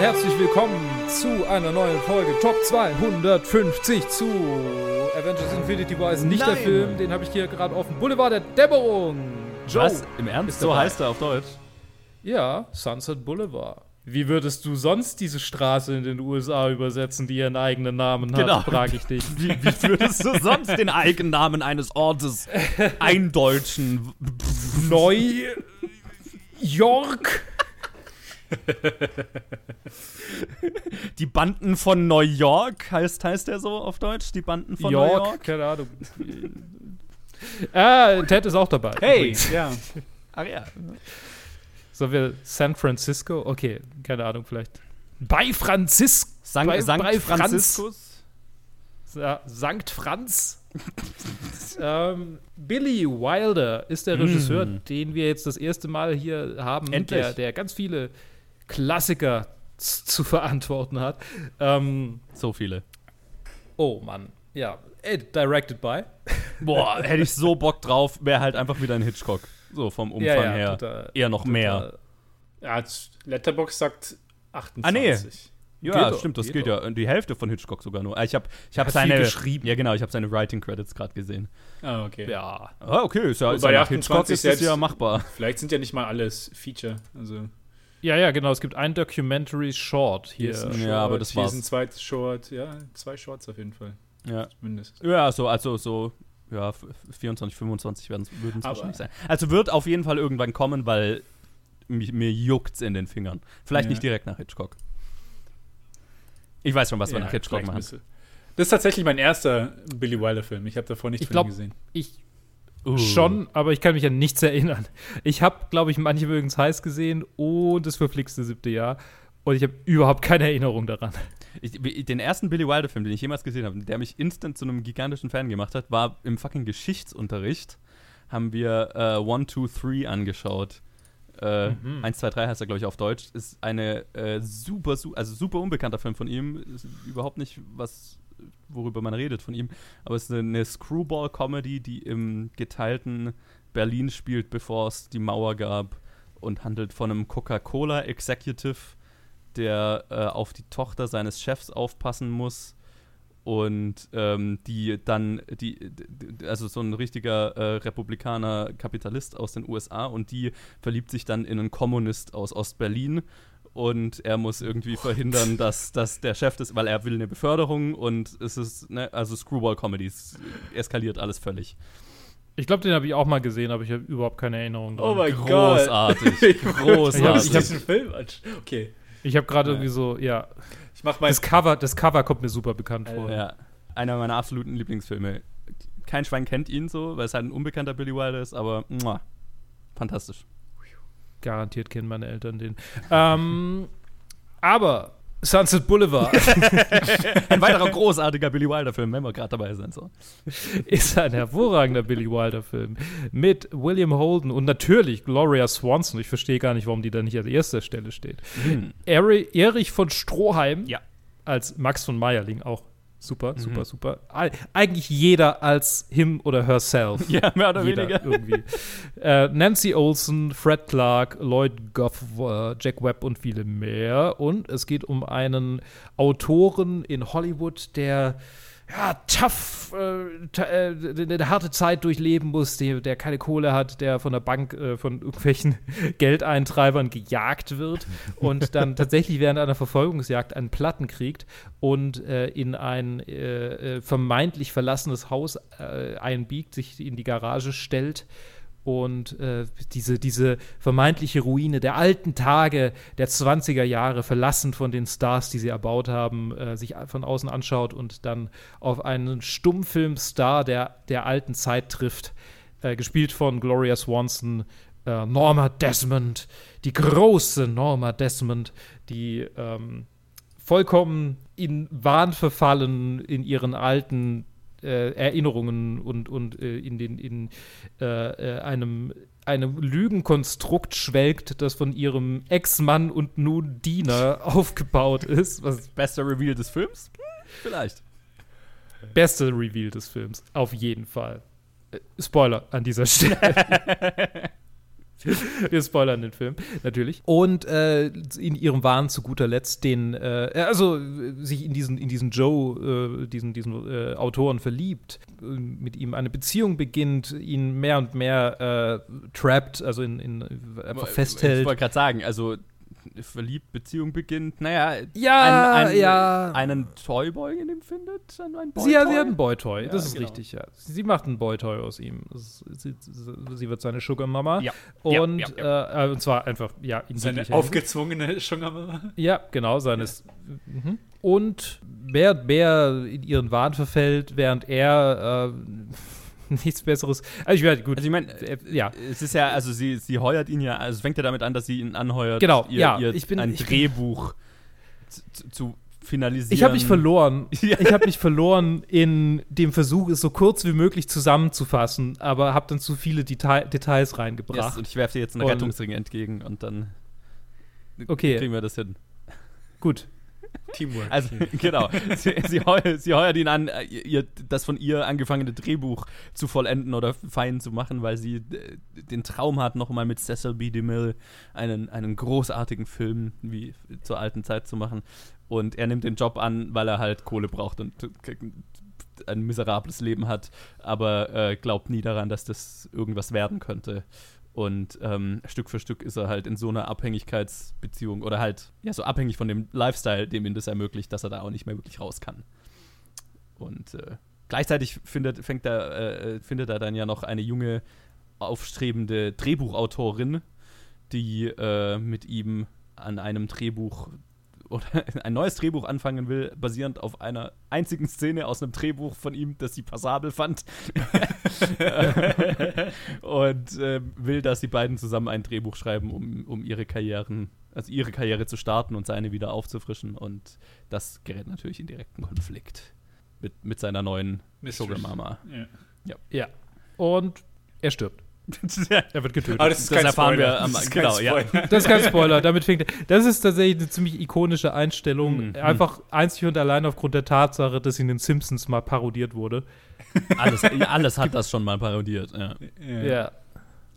herzlich willkommen zu einer neuen Folge Top 250 zu Avengers Infinity War ist nicht der Nein. Film, den habe ich hier gerade dem Boulevard der Dämmerung. Joe Was? Im Ernst? So heißt er auf Deutsch. Ja, Sunset Boulevard. Wie würdest du sonst diese Straße in den USA übersetzen, die ihren eigenen Namen hat, Genau. frage ich dich. Wie, wie würdest du sonst den Eigennamen eines Ortes eindeutschen? Neu York? Die Banden von New York heißt, heißt der so auf Deutsch? Die Banden von York? New York? Keine Ahnung. ah, Ted ist auch dabei. Hey, ja. Ach ja. Sollen wir San Francisco? Okay, keine Ahnung, vielleicht. Bei Franzis. Sankt, bei, Sankt bei Franz. Franziskus? Ja, Sankt Franz. ähm, Billy Wilder ist der Mm. Regisseur, den wir jetzt das erste Mal hier haben, Endlich. Der, der ganz viele Klassiker zu verantworten hat. Ähm, So viele. oh Mann, ja. Directed by. Boah, hätte ich so Bock drauf, wäre halt einfach wieder ein Hitchcock. So vom Umfang Ja, ja, her. total- Eher noch mehr. Total. ja Letterbox sagt 28. Ah, nee. Ja, Geht stimmt, das gilt ja. Die Hälfte von Hitchcock sogar nur. Ah, Ich habe ich hab seine. geschrieben. Ja, genau, ich habe seine Writing Credits gerade gesehen. Ah, okay. Ja. Ah, okay, ist ja, ist ja nach 28 Hitchcock ist das selbst- ja machbar. Vielleicht sind ja nicht mal alles Feature. Also Ja, ja, genau. Es gibt ein Documentary Short hier hier. ist ein Ja, aber das hier war's. ist ein zweites Short. Ja, zwei Shorts auf jeden Fall. Ja. Mindestens. Ja, so, also so, ja, f- 24, 25 werden würden es wahrscheinlich sein. Also wird auf jeden Fall irgendwann kommen, weil mich, mir juckt's in den Fingern. Vielleicht Ja. nicht direkt nach Hitchcock. Ich weiß schon, was wir Ja, nach Hitchcock machen. Das ist tatsächlich mein erster Billy Wilder-Film. Ich habe davor nichts Ich von glaub- ihm gesehen. Ich Uh. Schon, aber ich kann mich an nichts erinnern. Ich habe, glaube ich, manche mögen es heiß gesehen und das verflixte siebte Jahr. Und ich habe überhaupt keine Erinnerung daran. Ich, den ersten Billy Wilder-Film, den ich jemals gesehen habe, der mich instant zu einem gigantischen Fan gemacht hat, war im fucking Geschichtsunterricht. Haben wir äh, One, Two, Three angeschaut. Äh, Mhm. 1, 2, 3 heißt er, glaube ich, auf Deutsch. Ist eine äh, super, su also super unbekannter Film von ihm. Ist überhaupt nicht was, worüber man redet von ihm. Aber es ist eine Screwball-Comedy, die im geteilten Berlin spielt, bevor es die Mauer gab. Und handelt von einem Coca-Cola-Executive, der äh, auf die Tochter seines Chefs aufpassen muss und ähm, die dann die also so ein richtiger äh, Republikaner Kapitalist aus den USA und die verliebt sich dann in einen Kommunist aus Ostberlin und er muss irgendwie verhindern, dass, dass der Chef das, weil er will eine Beförderung und es ist ne, also Screwball Comedies eskaliert alles völlig. Ich glaube, den habe ich auch mal gesehen, aber ich habe überhaupt keine Erinnerung Oh daran. mein Großartig. Ich Großartig. habe Ich hab- diesen Film. Okay. ich habe gerade Ja. irgendwie so, ja. Ich mach mal. Das Cover, das Cover kommt mir super bekannt vor. Ja, einer meiner absoluten Lieblingsfilme. Kein Schwein kennt ihn so, weil es halt ein unbekannter Billy Wilder ist, aber muah, fantastisch. Garantiert kennen meine Eltern den. ähm, aber Sunset Boulevard Ein weiterer großartiger Billy Wilder-Film, wenn wir gerade dabei sind. So. ist ein hervorragender Billy Wilder-Film mit William Holden und natürlich Gloria Swanson. Ich verstehe gar nicht, warum die da nicht an erster Stelle steht. Eri- Erich von Stroheim Ja. als Max von Meyerling auch. Super, super, super. Eig- Eigentlich jeder als him oder herself. Ja, mehr oder Jeder weniger. irgendwie. äh, Nancy Olsen, Fred Clark, Lloyd Goff, äh, Jack Webb und viele mehr. Und es geht um einen Autoren in Hollywood, der ja, tough, äh, äh, eine harte Zeit durchleben muss, der, der keine Kohle hat, der von der Bank, äh, von irgendwelchen Geldeintreibern gejagt wird und dann tatsächlich während einer Verfolgungsjagd einen Platten kriegt und äh, in ein äh, äh, vermeintlich verlassenes Haus äh, einbiegt, sich in die Garage stellt und äh, diese, diese vermeintliche Ruine der alten Tage der 20er Jahre, verlassen von den Stars, die sie erbaut haben, äh, sich von außen anschaut und dann auf einen Stummfilmstar der, der alten Zeit trifft, äh, gespielt von Gloria Swanson, äh, Norma Desmond, die große Norma Desmond, die ähm, vollkommen in Wahn verfallen in ihren alten äh, Erinnerungen und, und äh, in, den, in äh, äh, einem, einem Lügenkonstrukt schwelgt, das von ihrem Ex-Mann und nun Diener aufgebaut ist. Was Bester Reveal des Films? Vielleicht. beste Reveal des Films, auf jeden Fall. Äh, Spoiler an dieser Stelle. Wir spoilern den Film, natürlich. Und äh, in ihrem Wahn zu guter Letzt den, äh, also sich in diesen, in diesen Joe, äh, diesen, diesen äh, Autoren verliebt, äh, mit ihm eine Beziehung beginnt, ihn mehr und mehr äh, trappt, also in, in einfach festhält. Ich wollte gerade sagen, also verliebt, Beziehung beginnt, naja, Ja, ein, ein, ja. einen Toyboy in ihm findet, ein, ein Sie, hat- sie Boytoy? hat einen Boytoy, Ja, das ist genau. richtig, ja. Sie macht einen Boytoy aus ihm. Ist, sie, sie wird seine Sugar Mama. Ja. Ja, Und, ja, Äh, und zwar einfach, ja, in Seine aufgezwungene Schungermama. Ja, genau, seines. Mhm. Und während Bär in ihren Wahn verfällt, während er äh, nichts Besseres. Also ich werde gut. Also ich meine, äh, ja. es ist ja, also sie, sie heuert ihn ja, also es fängt ja damit an, dass sie ihn anheuert, Genau, ihr, ja, ihr ich bin- ein ich bin- Drehbuch zu, zu finalisieren. Ich habe mich verloren. Ja. Ich habe mich verloren in dem Versuch, es so kurz wie möglich zusammenzufassen, aber habe dann zu viele Detail Details Yes, reingebracht. und ich werfe dir jetzt einen Und- Rettungsring entgegen und dann Okay. kriegen wir das hin. Gut. Teamwork. Also, genau. Sie, sie, heu, sie heuert ihn an, äh, ihr, das von ihr angefangene Drehbuch zu vollenden oder fein zu machen, weil sie äh, den Traum hat, nochmal mit Cecil B. DeMille einen, einen großartigen Film wie zur alten Zeit zu machen. Und er nimmt den Job an, weil er halt Kohle braucht und ein miserables Leben hat, aber äh, glaubt nie daran, dass das irgendwas werden könnte. Und ähm, Stück für Stück ist er halt in so einer Abhängigkeitsbeziehung oder halt, ja, so abhängig von dem Lifestyle, dem ihm das ermöglicht, dass er da auch nicht mehr wirklich raus kann. Und äh, gleichzeitig findet, fängt er, äh, findet er dann ja noch eine junge, aufstrebende Drehbuchautorin, die äh, mit ihm an einem Drehbuch oder ein neues Drehbuch anfangen will, basierend auf einer einzigen Szene aus einem Drehbuch von ihm, das sie passabel fand. und äh, will, dass die beiden zusammen ein Drehbuch schreiben, um, um ihre Karrieren, also ihre Karriere zu starten und seine wieder aufzufrischen. Und das gerät natürlich in direkten Konflikt mit, mit seiner neuen. Sugar Mama. Ja. Ja. Und er stirbt. Er wird getötet. Aber das ist Das kein erfahren Spoiler. wir am- das ist kein genau, ja. Spoiler. Das ist kein Spoiler. Damit fängt. Das ist tatsächlich eine ziemlich ikonische Einstellung. Mhm. Einfach einzig und allein aufgrund der Tatsache, dass in den Simpsons mal parodiert wurde. alles, ja, alles hat das schon mal parodiert. Ja. Ja.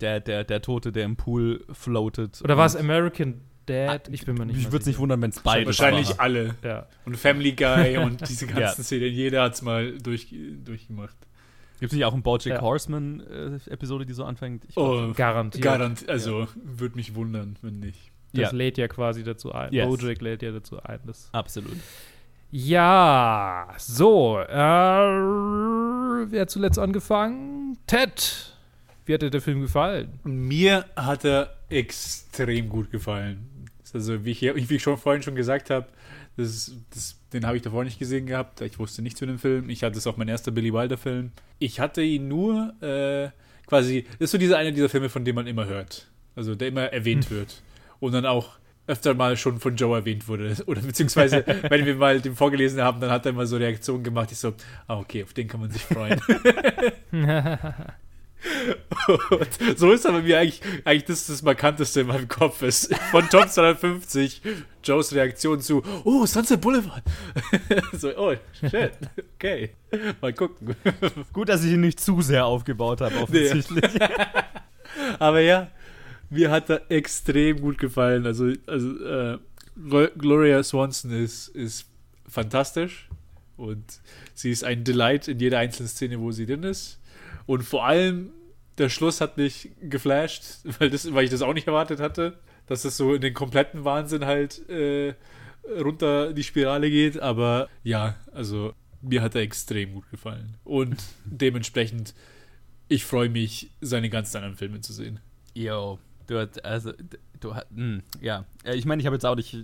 Der, der, der Tote, der im Pool floatet. Oder war es American Dad? Ich bin mir nicht Ich würde es nicht wundern, wenn es beides Wahrscheinlich war. alle. Ja. Und Family Guy und diese ganzen Ja. Szenen. Jeder hat es mal durch, durchgemacht. Gibt es nicht auch eine Bojack Ja. Horseman-Episode, die so anfängt? Ich Oh, Garantiert. Garant, also würde mich wundern, wenn nicht. Das Ja. lädt ja quasi dazu ein. Yes. Bojack lädt ja dazu ein. Das Absolut. ja, so. Äh, wer hat zuletzt angefangen? Ted. Wie hat dir der Film gefallen? Mir hat er extrem gut gefallen. Also, wie ich, wie ich schon vorhin schon gesagt habe, das, das, den habe ich davor nicht gesehen gehabt. Ich wusste nichts zu dem Film. Ich hatte es auch mein erster Billy Wilder-Film. Ich hatte ihn nur äh, quasi. Das ist so dieser eine dieser Filme, von dem man immer hört. Also, der immer erwähnt wird. Und dann auch öfter mal schon von Joe erwähnt wurde. Oder beziehungsweise, wenn wir mal den vorgelesen haben, dann hat er immer so Reaktionen gemacht. Ich so, ah, okay, auf den kann man sich freuen. Und so ist aber mir eigentlich, eigentlich das das Markanteste in meinem Kopf ist. Von Top 250, Joes Reaktion zu, oh, Sunset Boulevard. so, oh, shit, okay. Mal gucken. Gut, dass ich ihn nicht zu sehr aufgebaut habe, offensichtlich. Aber ja, mir hat er extrem gut gefallen. Also, also äh, Glo- Gloria Swanson ist, ist fantastisch und sie ist ein Delight in jeder einzelnen Szene, wo sie drin ist. Und vor allem der Schluss hat mich geflasht, weil, das, weil ich das auch nicht erwartet hatte, dass es so in den kompletten Wahnsinn halt äh, runter die Spirale geht. Aber ja, also mir hat er extrem gut gefallen. Und dementsprechend, ich freue mich, seine ganz anderen Filme zu sehen. Yo, du hast, also, du mh, ja. Äh, Ich meine, ich habe jetzt auch nicht,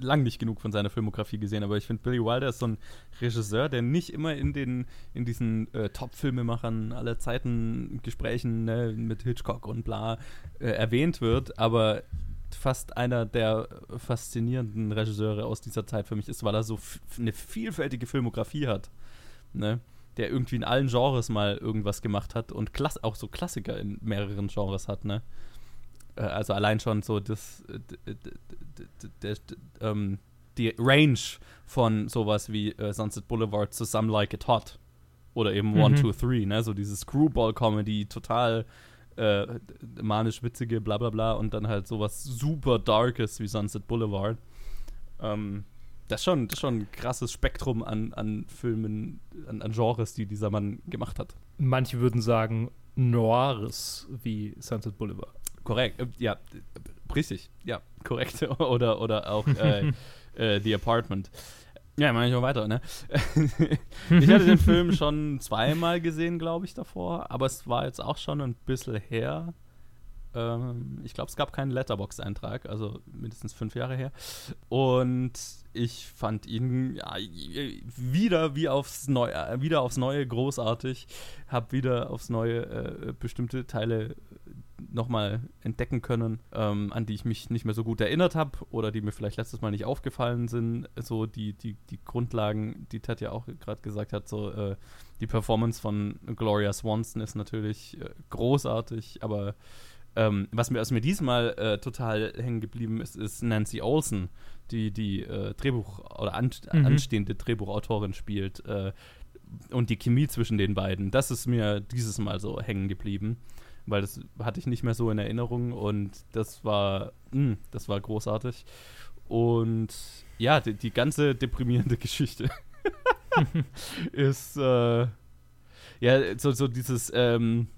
lang nicht genug von seiner Filmografie gesehen, aber ich finde, Billy Wilder ist so ein Regisseur, der nicht immer in den, in diesen äh, Top-Filmemachern aller Zeiten Gesprächen ne, mit Hitchcock und bla äh, erwähnt wird, aber fast einer der faszinierenden Regisseure aus dieser Zeit für mich ist, weil er so eine vielfältige Filmografie hat. Ne? der irgendwie in allen Genres mal irgendwas gemacht hat und auch so Klassiker in mehreren Genres hat, ne? Äh, Also allein schon so das äh, ähm, die Range von sowas wie äh, Sunset Boulevard zu Some Like It Hot oder eben Mhm. One, Two, Three, ne? So diese Screwball-Comedy, total äh, manisch-witzige, bla bla bla, und dann halt sowas super Darkes wie Sunset Boulevard. Ähm, das ist schon, das ist schon ein krasses Spektrum an, an Filmen, an, an Genres, die dieser Mann gemacht hat. Manche würden sagen Noires wie Sunset Boulevard. Korrekt, äh, ja, richtig, ja, korrekt. oder, oder auch äh, äh, The Apartment. Ja, mache ich auch weiter, ne? ich hatte den Film schon zweimal gesehen, glaube ich, davor, aber es war jetzt auch schon ein bisschen her. Ähm, ich glaube, es gab keinen Letterbox-Eintrag, also mindestens fünf Jahre her. Und ich fand ihn ja, wieder wie aufs Neue, äh, wieder aufs Neue großartig. Hab wieder aufs Neue äh, bestimmte Teile nochmal entdecken können, ähm, an die ich mich nicht mehr so gut erinnert habe oder die mir vielleicht letztes Mal nicht aufgefallen sind. So die, die, die Grundlagen, die Ted ja auch gerade gesagt hat, so äh, die Performance von Gloria Swanson ist natürlich äh, großartig, aber ähm, was mir, was mir diesmal äh, total hängen geblieben ist, ist Nancy Olsen, die die äh, Drehbuch- oder an, mhm. anstehende Drehbuchautorin spielt. Äh, und die Chemie zwischen den beiden, das ist mir dieses Mal so hängen geblieben, weil das hatte ich nicht mehr so in Erinnerung und das war, mh, hm, das war großartig. Und ja, die, die ganze deprimierende Geschichte ist äh, ja so, so dieses ähm,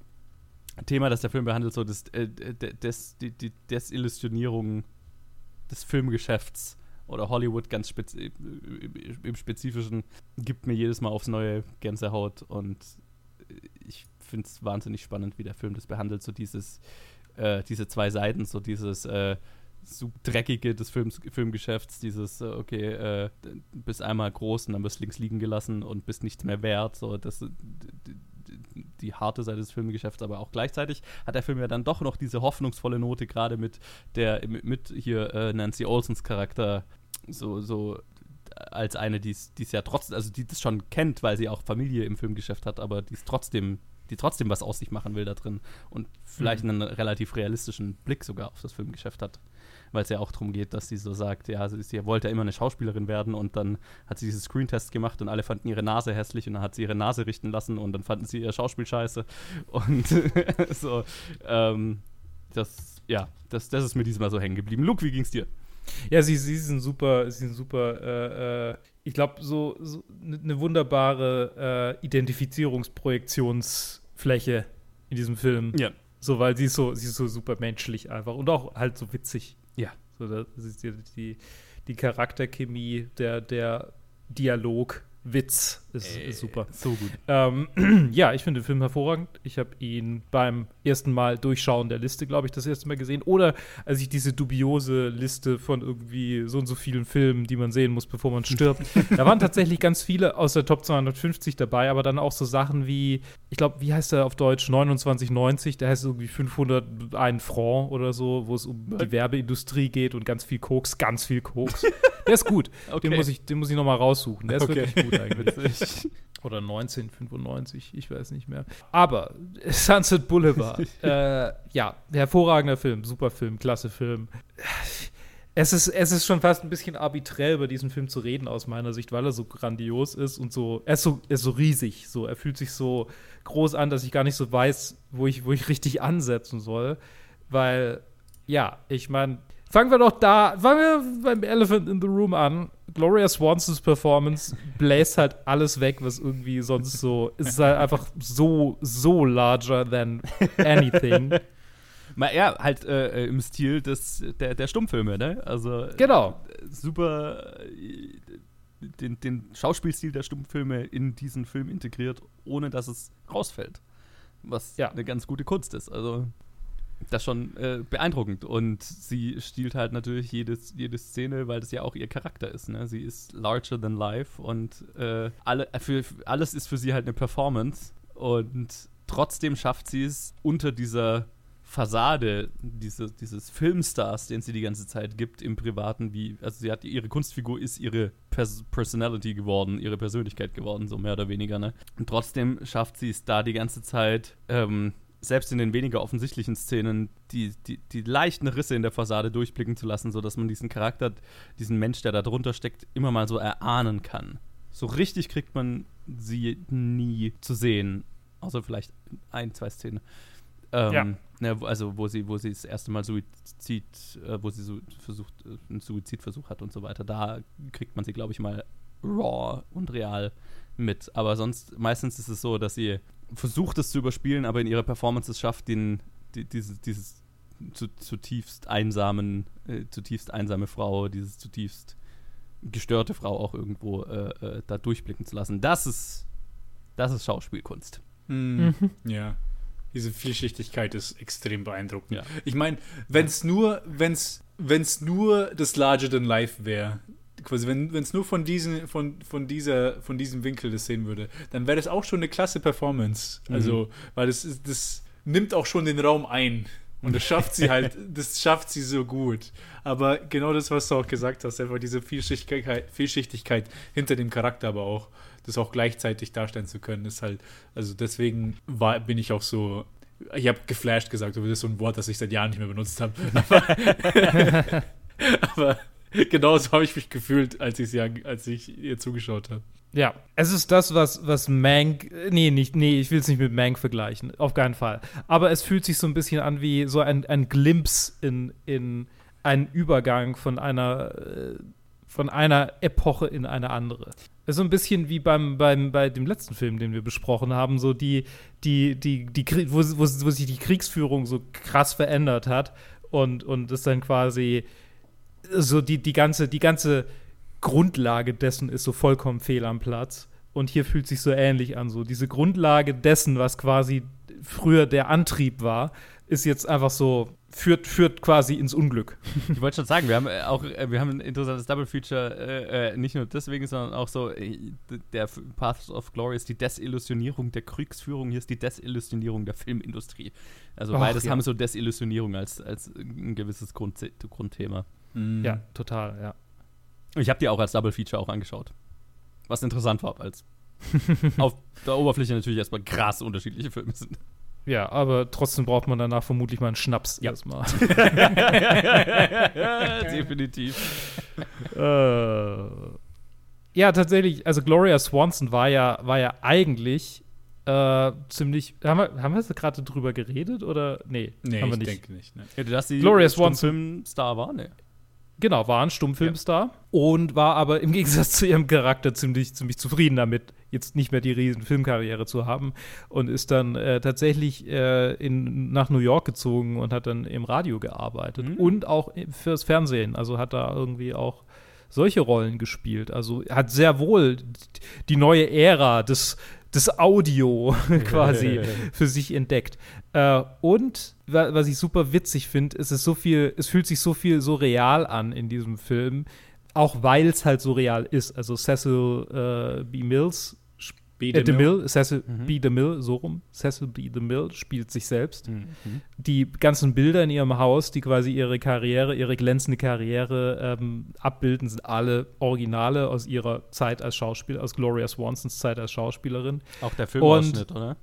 Thema, das der Film behandelt, so das, äh, des, die, die Desillusionierung des Filmgeschäfts oder Hollywood ganz spezi im Spezifischen gibt mir jedes Mal aufs Neue Gänsehaut und ich finde es wahnsinnig spannend, wie der Film das behandelt, so dieses, äh, diese zwei Seiten, so dieses äh, so dreckige des Films, Filmgeschäfts, dieses, äh, okay, äh, bist einmal groß und dann wirst links liegen gelassen und bist nichts mehr wert, so das die harte Seite des Filmgeschäfts, aber auch gleichzeitig hat der Film ja dann doch noch diese hoffnungsvolle Note, gerade mit der, mit hier äh, Nancy Olsons Charakter, so, so als eine, die es ja trotzdem, also die das schon kennt, weil sie auch Familie im Filmgeschäft hat, aber die es trotzdem, die trotzdem was aus sich machen will da drin und vielleicht mhm. einen relativ realistischen Blick sogar auf das Filmgeschäft hat weil es ja auch darum geht, dass sie so sagt, ja, sie, sie wollte ja immer eine Schauspielerin werden und dann hat sie diesen Screentest gemacht und alle fanden ihre Nase hässlich und dann hat sie ihre Nase richten lassen und dann fanden sie ihr Schauspiel scheiße und so, ähm, das, ja, das, das ist mir diesmal so hängen geblieben. Luke, wie ging's dir? Ja, sie, sie sind super, sie sind super, äh, äh, ich glaube, so, so eine ne wunderbare äh, Identifizierungsprojektionsfläche in diesem Film. Ja. So, weil sie ist so, sie ist so super menschlich einfach und auch halt so witzig. Ja. So, das ist die, die, die Charakterchemie, der, der Dialog, Witz ist, ist super. So gut. Ähm, ja, ich finde den Film hervorragend. Ich habe ihn beim ersten Mal durchschauen der Liste, glaube ich, das erste Mal gesehen. Oder als ich diese dubiose Liste von irgendwie so und so vielen Filmen, die man sehen muss, bevor man stirbt. da waren tatsächlich ganz viele aus der Top 250 dabei, aber dann auch so Sachen wie, ich glaube, wie heißt der auf Deutsch? 2990, der heißt irgendwie 501 Franc oder so, wo es um die Werbeindustrie geht und ganz viel Koks, ganz viel Koks. der ist gut. Okay. Den muss ich, den muss ich noch mal raussuchen. Der ist okay. wirklich gut eigentlich. Oder 1995, ich weiß nicht mehr. Aber Sunset Boulevard, äh, ja, hervorragender Film, super Film, klasse Film. Es ist, es ist schon fast ein bisschen arbiträr, über diesen Film zu reden, aus meiner Sicht, weil er so grandios ist und so, er ist so, er ist so riesig, so, er fühlt sich so groß an, dass ich gar nicht so weiß, wo ich, wo ich richtig ansetzen soll. Weil, ja, ich meine, fangen wir doch da, fangen wir beim Elephant in the Room an. Gloria Swansons Performance bläst halt alles weg, was irgendwie sonst so. Es ist halt einfach so, so larger than anything. Mal ja, halt äh, im Stil des, der, der Stummfilme, ne? Also. Genau. Super. Den, den Schauspielstil der Stummfilme in diesen Film integriert, ohne dass es rausfällt. Was ja. eine ganz gute Kunst ist. Also das schon äh, beeindruckend. Und sie stiehlt halt natürlich jedes, jede Szene, weil das ja auch ihr Charakter ist. Ne? Sie ist larger than life und äh, alle, äh, für, alles ist für sie halt eine Performance. Und trotzdem schafft sie es unter dieser Fassade diese, dieses Filmstars, den sie die ganze Zeit gibt im Privaten, wie, also sie hat ihre Kunstfigur ist ihre Pers Personality geworden, ihre Persönlichkeit geworden, so mehr oder weniger, ne? Und trotzdem schafft sie es da die ganze Zeit, ähm, selbst in den weniger offensichtlichen Szenen die, die, die leichten Risse in der Fassade durchblicken zu lassen, sodass man diesen Charakter, diesen Mensch, der da drunter steckt, immer mal so erahnen kann. So richtig kriegt man sie nie zu sehen. Außer vielleicht ein, zwei Szenen. Ähm, Ja. ne, wo- also wo sie, wo sie das erste Mal Suizid, äh, wo sie so versucht, äh, einen Suizidversuch hat und so weiter, da kriegt man sie, glaube ich, mal raw und real mit. Aber sonst, meistens ist es so, dass sie versucht, es zu überspielen, aber in ihrer Performance es schafft, den, die, dieses, dieses zu, zutiefst einsamen, äh, zutiefst einsame Frau, dieses zutiefst gestörte Frau auch irgendwo äh, äh, da durchblicken zu lassen. Das ist, das ist Schauspielkunst. Mhm. Ja. Diese Vielschichtigkeit ist extrem beeindruckend. Ja. Ich meine, wenn es nur, wenn's, wenn's nur das Larger than Life wäre, quasi, wenn es nur von, diesen, von, von, dieser, von diesem Winkel das sehen würde, dann wäre das auch schon eine klasse Performance. Also, weil das, ist, das nimmt auch schon den Raum ein. Und das schafft sie halt, das schafft sie so gut. Aber genau das, was du auch gesagt hast, einfach diese Vielschichtigkeit, Vielschichtigkeit hinter dem Charakter, aber auch das auch gleichzeitig darstellen zu können, ist halt, also deswegen war, bin ich auch so, ich habe geflasht gesagt, das ist so ein Wort, das ich seit Jahren nicht mehr benutzt habe. Aber, aber genauso habe ich mich gefühlt, als ich, sie, als ich ihr zugeschaut habe. Ja, es ist das, was, was Mank. Nee, nicht, nee, ich will es nicht mit Mank vergleichen. Auf keinen Fall. Aber es fühlt sich so ein bisschen an wie so ein, ein Glimpse in, in einen Übergang von einer, äh, von einer Epoche in eine andere. So ein bisschen wie beim, beim, bei dem letzten Film, den wir besprochen haben, so die, die, die, die, wo, wo, wo sich die Kriegsführung so krass verändert hat und, und es dann quasi so die, die ganze, die ganze Grundlage dessen ist so vollkommen fehl am Platz. Und hier fühlt sich so ähnlich an. So diese Grundlage dessen, was quasi früher der Antrieb war, ist jetzt einfach so, führt, führt quasi ins Unglück. Ich wollte schon sagen, wir haben äh, auch äh, wir haben ein interessantes Double Feature, äh, äh, nicht nur deswegen, sondern auch so, der Path of Glory ist die Desillusionierung der Kriegsführung, hier ist die Desillusionierung der Filmindustrie. Also beides ja. haben so Desillusionierung als, als ein gewisses Grund, Grundthema. Ja, total, ja. Ich habe die auch als Double Feature auch angeschaut. Was interessant war, als auf der Oberfläche natürlich erstmal krass unterschiedliche Filme sind. Ja, aber trotzdem braucht man danach vermutlich mal einen Schnaps Ja. erstmal. Definitiv. äh, ja, tatsächlich, also Gloria Swanson war ja, war ja eigentlich äh, ziemlich. Haben wir, haben wir jetzt gerade drüber geredet oder? Nee, Nee, haben wir ich nicht. denke nicht. Ne. Ja, dass sie Gloria Swanson. Film-Star war, ne? Genau, war ein Stummfilmstar und war aber im Gegensatz zu ihrem Charakter ziemlich, ziemlich zufrieden damit, jetzt nicht mehr die riesen Filmkarriere zu haben und ist dann äh, tatsächlich äh, in, nach New York gezogen und hat dann im Radio gearbeitet Mhm. und auch fürs Fernsehen. Also hat da irgendwie auch solche Rollen gespielt. Also hat sehr wohl die neue Ära des, des Audio quasi für sich entdeckt. Äh, und wa- was ich super witzig finde, ist es so viel, es fühlt sich so viel so real an in diesem Film, auch weil es halt so real ist. Also Cecil äh, B. Mills, sp- B. äh, DeMille. DeMille, Cecil Mhm. B. DeMille, so rum, Cecil B. DeMille spielt sich selbst Mhm. die ganzen Bilder in ihrem Haus, die quasi ihre Karriere, ihre glänzende Karriere ähm, abbilden, sind alle Originale aus ihrer Zeit als Schauspieler, aus Gloria Swansons Zeit als Schauspielerin. Auch der Filmausschnitt, oder?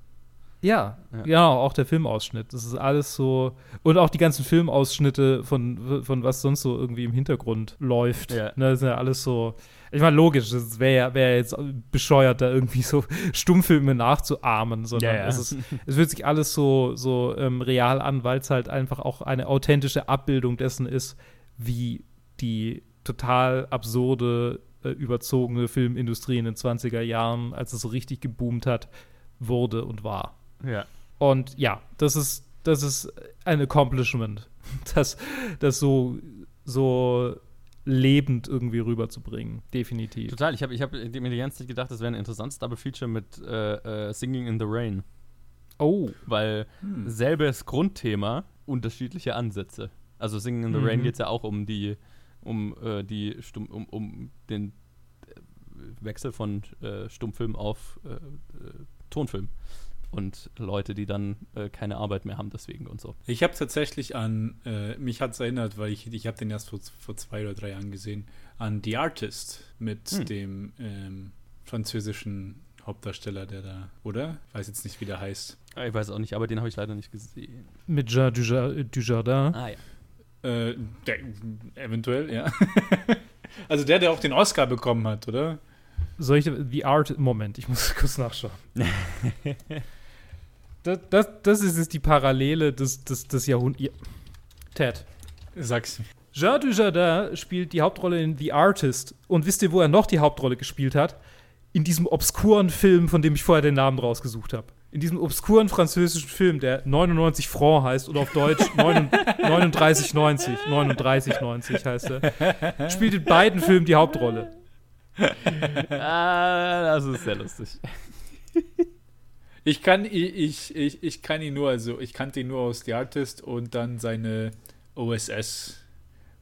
Ja, Ja. genau, auch der Filmausschnitt. Das ist alles so. Und auch die ganzen Filmausschnitte von, von was sonst so irgendwie im Hintergrund läuft. Ja. Ne, das sind ja alles so. Ich meine, logisch, das wäre ja, wär jetzt bescheuert, da irgendwie so Stummfilme nachzuahmen, sondern Ja, ja. Es, ist, es fühlt sich alles so, so ähm, real an, weil es halt einfach auch eine authentische Abbildung dessen ist, wie die total absurde, äh, überzogene Filmindustrie in den 20er Jahren, als es so richtig geboomt hat, wurde und war. Ja. Und ja, das ist, das ist ein Accomplishment, das, das so, so lebend irgendwie rüberzubringen. Definitiv. Total, ich habe ich hab mir die ganze Zeit gedacht, das wäre ein interessantes Double Feature mit äh, äh, Singing in the Rain. Oh, Weil Hm. selbes Grundthema, unterschiedliche Ansätze. Also Singing in the Mhm. Rain geht es ja auch um die, um äh, die Stumm, um, um den äh, Wechsel von äh, Stummfilm auf äh, äh, Tonfilm. Und Leute, die dann äh, keine Arbeit mehr haben deswegen und so. Ich habe tatsächlich an, äh, mich hat es erinnert, weil ich, ich habe den erst vor, vor zwei oder drei Jahren gesehen, an The Artist mit Hm. dem ähm, französischen Hauptdarsteller, der da, oder? Weiß jetzt nicht, wie der heißt. Ah, Ich weiß auch nicht, aber den habe ich leider nicht gesehen. mit Jean Dujardin. Dujardin. Ah ja. Äh, der, eventuell, ja. also der, der auch den Oscar bekommen hat, oder? Soll ich The Art? Moment, ich muss kurz nachschauen. Das, das, das ist jetzt die Parallele des, des, des Jahrhunderts. Ted. Sag's. Jean Dujardin spielt die Hauptrolle in The Artist. Und wisst ihr, wo er noch die Hauptrolle gespielt hat? In diesem obskuren Film, von dem ich vorher den Namen rausgesucht habe. In diesem obskuren französischen Film, der 99 Francs heißt oder auf Deutsch 39,90. 39,90 heißt er. Spielt in beiden Filmen die Hauptrolle. ah, das ist sehr lustig. Ich kann, ich, ich, ich kann ihn nur, also ich kannte ihn nur aus The Artist und dann seine OSS.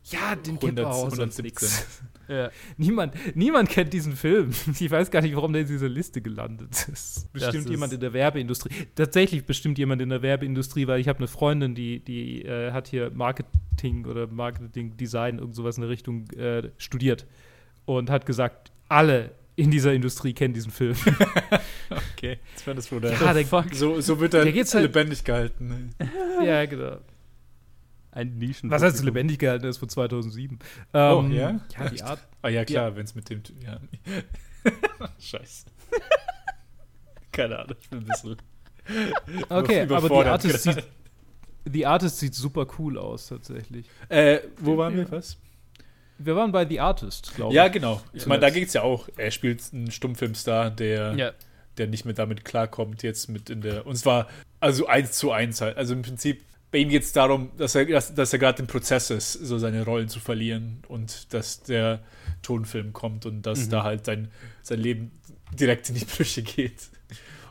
Ja, den kennt man auch nix. Ja. Niemand, niemand kennt diesen Film. Ich weiß gar nicht, warum der in dieser Liste gelandet ist. Bestimmt ist- jemand in der Werbeindustrie. Tatsächlich bestimmt jemand in der Werbeindustrie, weil ich habe eine Freundin, die, die äh, hat hier Marketing oder Marketing Design, irgend sowas in der Richtung äh, studiert und hat gesagt, alle in dieser Industrie kennen diesen Film. Okay, das war das Bruder. ja, der, So, so wird er Der halt- lebendig gehalten. ja, genau. Ein Nischen. Was heißt lebendig gehalten ist von 2007? Oh, Ähm, ja? Ja, die Art. Ah ja, klar, wenn es mit dem. Ja. Scheiße. Keine Ahnung, ich bin ein bisschen. Okay, aber die Artist, sieht, die Artist sieht super cool aus, tatsächlich. Äh, wo waren wir? Was? Wir waren bei The Artist, glaube ich. Ja, genau. Ich meine, da geht es ja auch. Er spielt einen Stummfilmstar, der, Ja. der nicht mehr damit klarkommt, jetzt mit in der. Und zwar, also eins zu eins halt. Also im Prinzip, bei ihm geht es darum, dass er, dass, dass er gerade im Prozess ist, so seine Rollen zu verlieren und dass der Tonfilm kommt und dass Mhm. da halt sein, sein Leben direkt in die Brüche geht.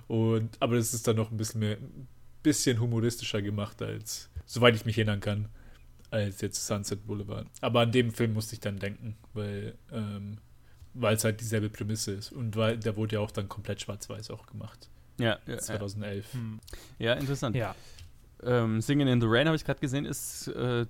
Und, aber das ist dann noch ein bisschen mehr, bisschen humoristischer gemacht als, soweit ich mich erinnern kann, als jetzt Sunset Boulevard. Aber an dem Film musste ich dann denken, weil ähm, weil es halt dieselbe Prämisse ist und weil der wurde ja auch dann komplett schwarz-weiß auch gemacht. Ja, ja, ja. 2011. Hm. ja, interessant. Ja. Ähm, Singing in the Rain habe ich gerade gesehen, ist äh,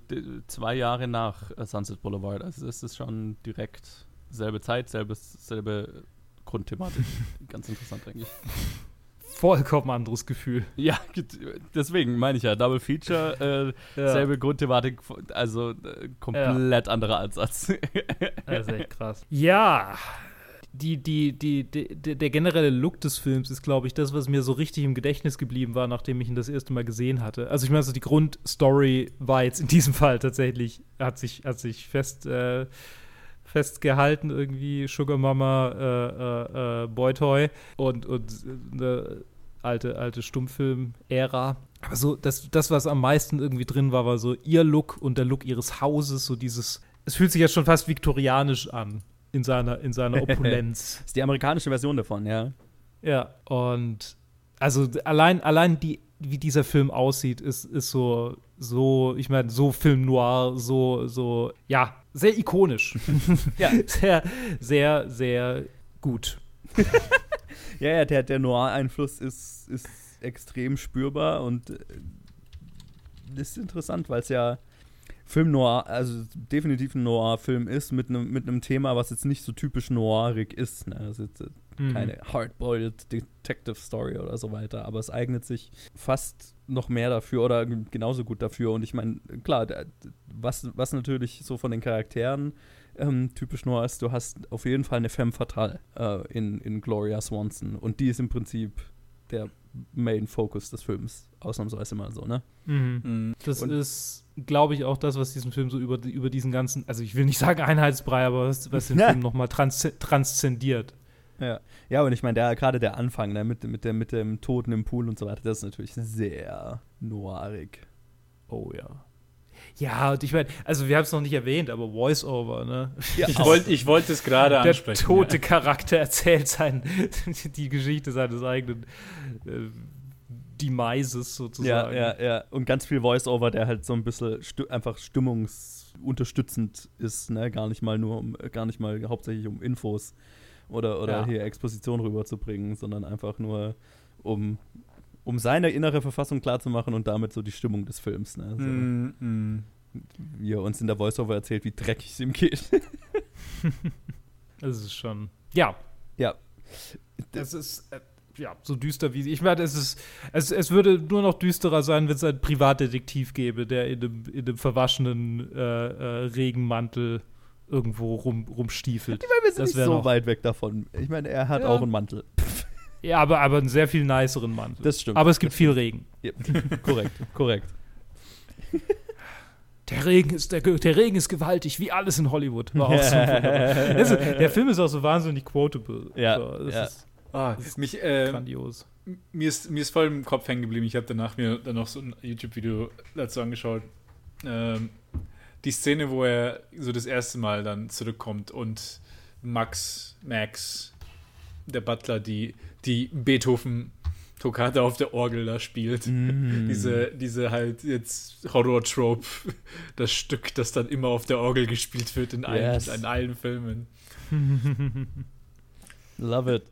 zwei Jahre nach äh, Sunset Boulevard. Also es ist schon direkt selbe Zeit, selbes, selbe Grundthematik. Ganz interessant eigentlich. Vollkommen anderes Gefühl. Ja, deswegen meine ich ja, Double Feature, äh, Ja. selbe Grundthematik, also äh, komplett anderer Ansatz. Das ist echt krass. Ja. Die, die, die, die, der der generelle Look des Films ist, glaube ich, das, was mir so richtig im Gedächtnis geblieben war, nachdem ich ihn das erste Mal gesehen hatte. Also ich meine, so die Grundstory war jetzt in diesem Fall tatsächlich, hat sich, hat sich fest, äh, festgehalten irgendwie, Sugar Mama, äh, äh, äh, Boy Toy und, und eine alte, alte Stummfilm-Ära. Aber so, das, das, was am meisten irgendwie drin war, war so ihr Look und der Look ihres Hauses, so dieses, es fühlt sich ja schon fast viktorianisch an in seiner, in seiner Opulenz. ist die amerikanische Version davon, ja. ja, und also allein, allein die, wie dieser Film aussieht, ist, ist so, so, ich meine, so Film noir, so, so, ja, sehr ikonisch. Ja. Sehr, sehr, sehr gut. Ja, ja, der, der Noir-Einfluss ist, ist extrem spürbar und äh, das ist interessant, weil es ja Film Noir, also definitiv ein Noir-Film ist mit einem mit einem Thema, was jetzt nicht so typisch noirig ist. Ne? Das ist jetzt äh, Mhm. keine hardboiled Detective Story oder so weiter, aber es eignet sich fast noch mehr dafür oder genauso gut dafür. Und ich meine, klar, was, was natürlich so von den Charakteren ähm, typisch noir ist, du hast auf jeden Fall eine femme fatale äh, in, in Gloria Swanson und die ist im Prinzip der Main Focus des Films, ausnahmsweise mal so, ne? Mhm. Mhm. Das Und- ist, glaube ich, auch das, was diesen Film so über, über diesen ganzen, also ich will nicht sagen Einheitsbrei, aber was, was den Ja. Film nochmal trans transzendiert. Ja, ja und ich meine, der, gerade der Anfang ne, mit, mit, dem, mit dem Toten im Pool und so weiter, das ist natürlich sehr noirig. Oh ja. Ja, und ich meine, also wir haben es noch nicht erwähnt, aber Voice-Over, ne? Ja, Ich wollte ich wollte es gerade Der ansprechen. tote Charakter erzählt sein, die Geschichte seines eigenen äh, Demises Ja, sozusagen. ja, ja. Und ganz viel Voice-Over, der halt so ein bisschen stu einfach stimmungsunterstützend ist, ne? Gar nicht mal nur um, gar nicht mal hauptsächlich um Infos oder, oder Ja. hier Exposition rüberzubringen, sondern einfach nur um, um seine innere Verfassung klarzumachen und damit so die Stimmung des Films, ne? So, Mhm, mhm. Wie er uns in der Voice-Over erzählt, wie dreckig es ihm geht. Das ist schon. Ja, ja. das ist. Äh, ja, so düster wie sie. Ich meine, es ist. Es, es würde nur noch düsterer sein, wenn es einen Privatdetektiv gäbe, der in einem, in einem verwaschenen äh, äh, Regenmantel irgendwo rum, rumstiefelt. Ich meine, wir sind Das nicht so noch- weit weg davon. Ich meine, er hat Ja. auch einen Mantel. Ja, aber, aber einen sehr viel niceren Mantel. Das stimmt. Aber es gibt viel Regen. Ja. korrekt, korrekt. Der Regen, ist, der, der Regen ist gewaltig, wie alles in Hollywood. War auch so also, der Film ist auch so wahnsinnig quotable. Ja, so, das ja. ist Ah, mich, äh, grandios. mir, ist, mir ist voll im Kopf hängen geblieben. Ich habe danach mir dann noch so ein YouTube-Video dazu angeschaut. Ähm, die Szene, wo er so das erste Mal dann zurückkommt und Max, Max, der Butler, die, die Beethoven-Toccate auf der Orgel da spielt. Diese, diese halt jetzt Horror-Trope, das Stück, das dann immer auf der Orgel gespielt wird in allen, Yes. in allen Filmen. Love it.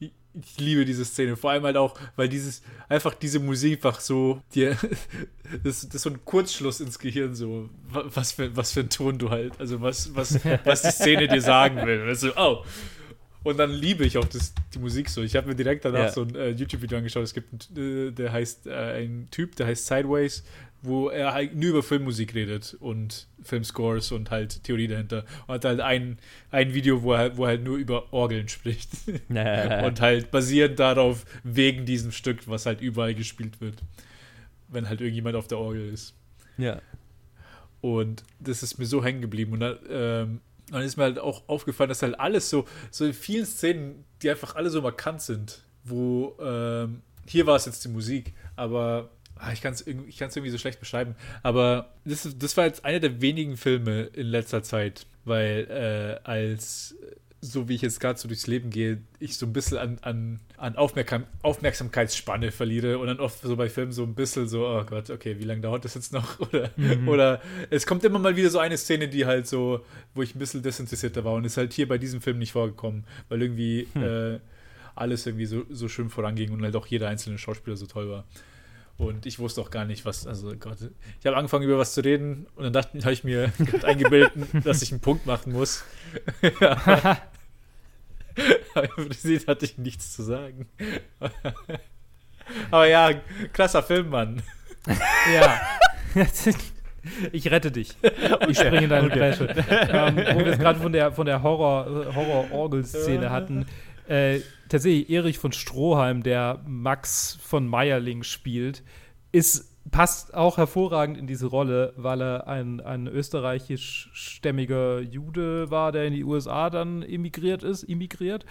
Ich, ich liebe diese Szene, vor allem halt auch, weil dieses, einfach diese Musik einfach so, dir, das, das ist so ein Kurzschluss ins Gehirn, so, wa- was für, was für ein Ton du halt, also was, was, was die Szene dir sagen will. Und dann so, oh. Und dann liebe ich auch das, die Musik so. Ich habe mir direkt danach Ja. so ein äh, YouTube-Video angeschaut. Es gibt einen, äh, der heißt, äh, ein Typ, der heißt Sideways, wo er halt nur über Filmmusik redet und Filmscores und halt Theorie dahinter. Und hat halt ein, ein Video, wo er, halt- wo er halt nur über Orgeln spricht. und halt basierend darauf, wegen diesem Stück, was halt überall gespielt wird. Wenn halt irgendjemand auf der Orgel ist. ja. Und das ist mir so hängen geblieben. Und dann, ähm, dann ist mir halt auch aufgefallen, dass halt alles so, so in vielen Szenen, die einfach alle so markant sind, wo ähm, hier war es jetzt die Musik, aber ah, ich kann es ich irgendwie so schlecht beschreiben. Aber das, das war jetzt einer der wenigen Filme in letzter Zeit, weil äh, als so wie ich jetzt gerade so durchs Leben gehe, ich so ein bisschen an, an, an Aufmerksam Aufmerksamkeitsspanne verliere und dann oft so bei Filmen so ein bisschen so, oh Gott, okay, wie lange dauert das jetzt noch? Oder, oder es kommt immer mal wieder so eine Szene, die halt so, wo ich ein bisschen desinteressierter war und ist halt hier bei diesem Film nicht vorgekommen, weil irgendwie äh, alles irgendwie so, so schön voranging und halt auch jeder einzelne Schauspieler so toll war. Und ich wusste auch gar nicht, was, also Gott, ich habe angefangen über was zu reden und dann dachte habe ich mir gerade eingebildet, dass ich einen Punkt machen muss. Aber im Prinzip hatte ich nichts zu sagen. Aber ja, krasser Film, Mann. Ja. Ich rette dich. Ich springe in deine Bresche. ähm, wo wir es gerade von der, von der Horror- Horror-Orgel-Szene hatten. Äh, tatsächlich, Erich von Stroheim, der Max von Meierling spielt, ist, passt auch hervorragend in diese Rolle, weil er ein, ein österreichischstämmiger Jude war, der in die USA dann emigriert ist, immigriert.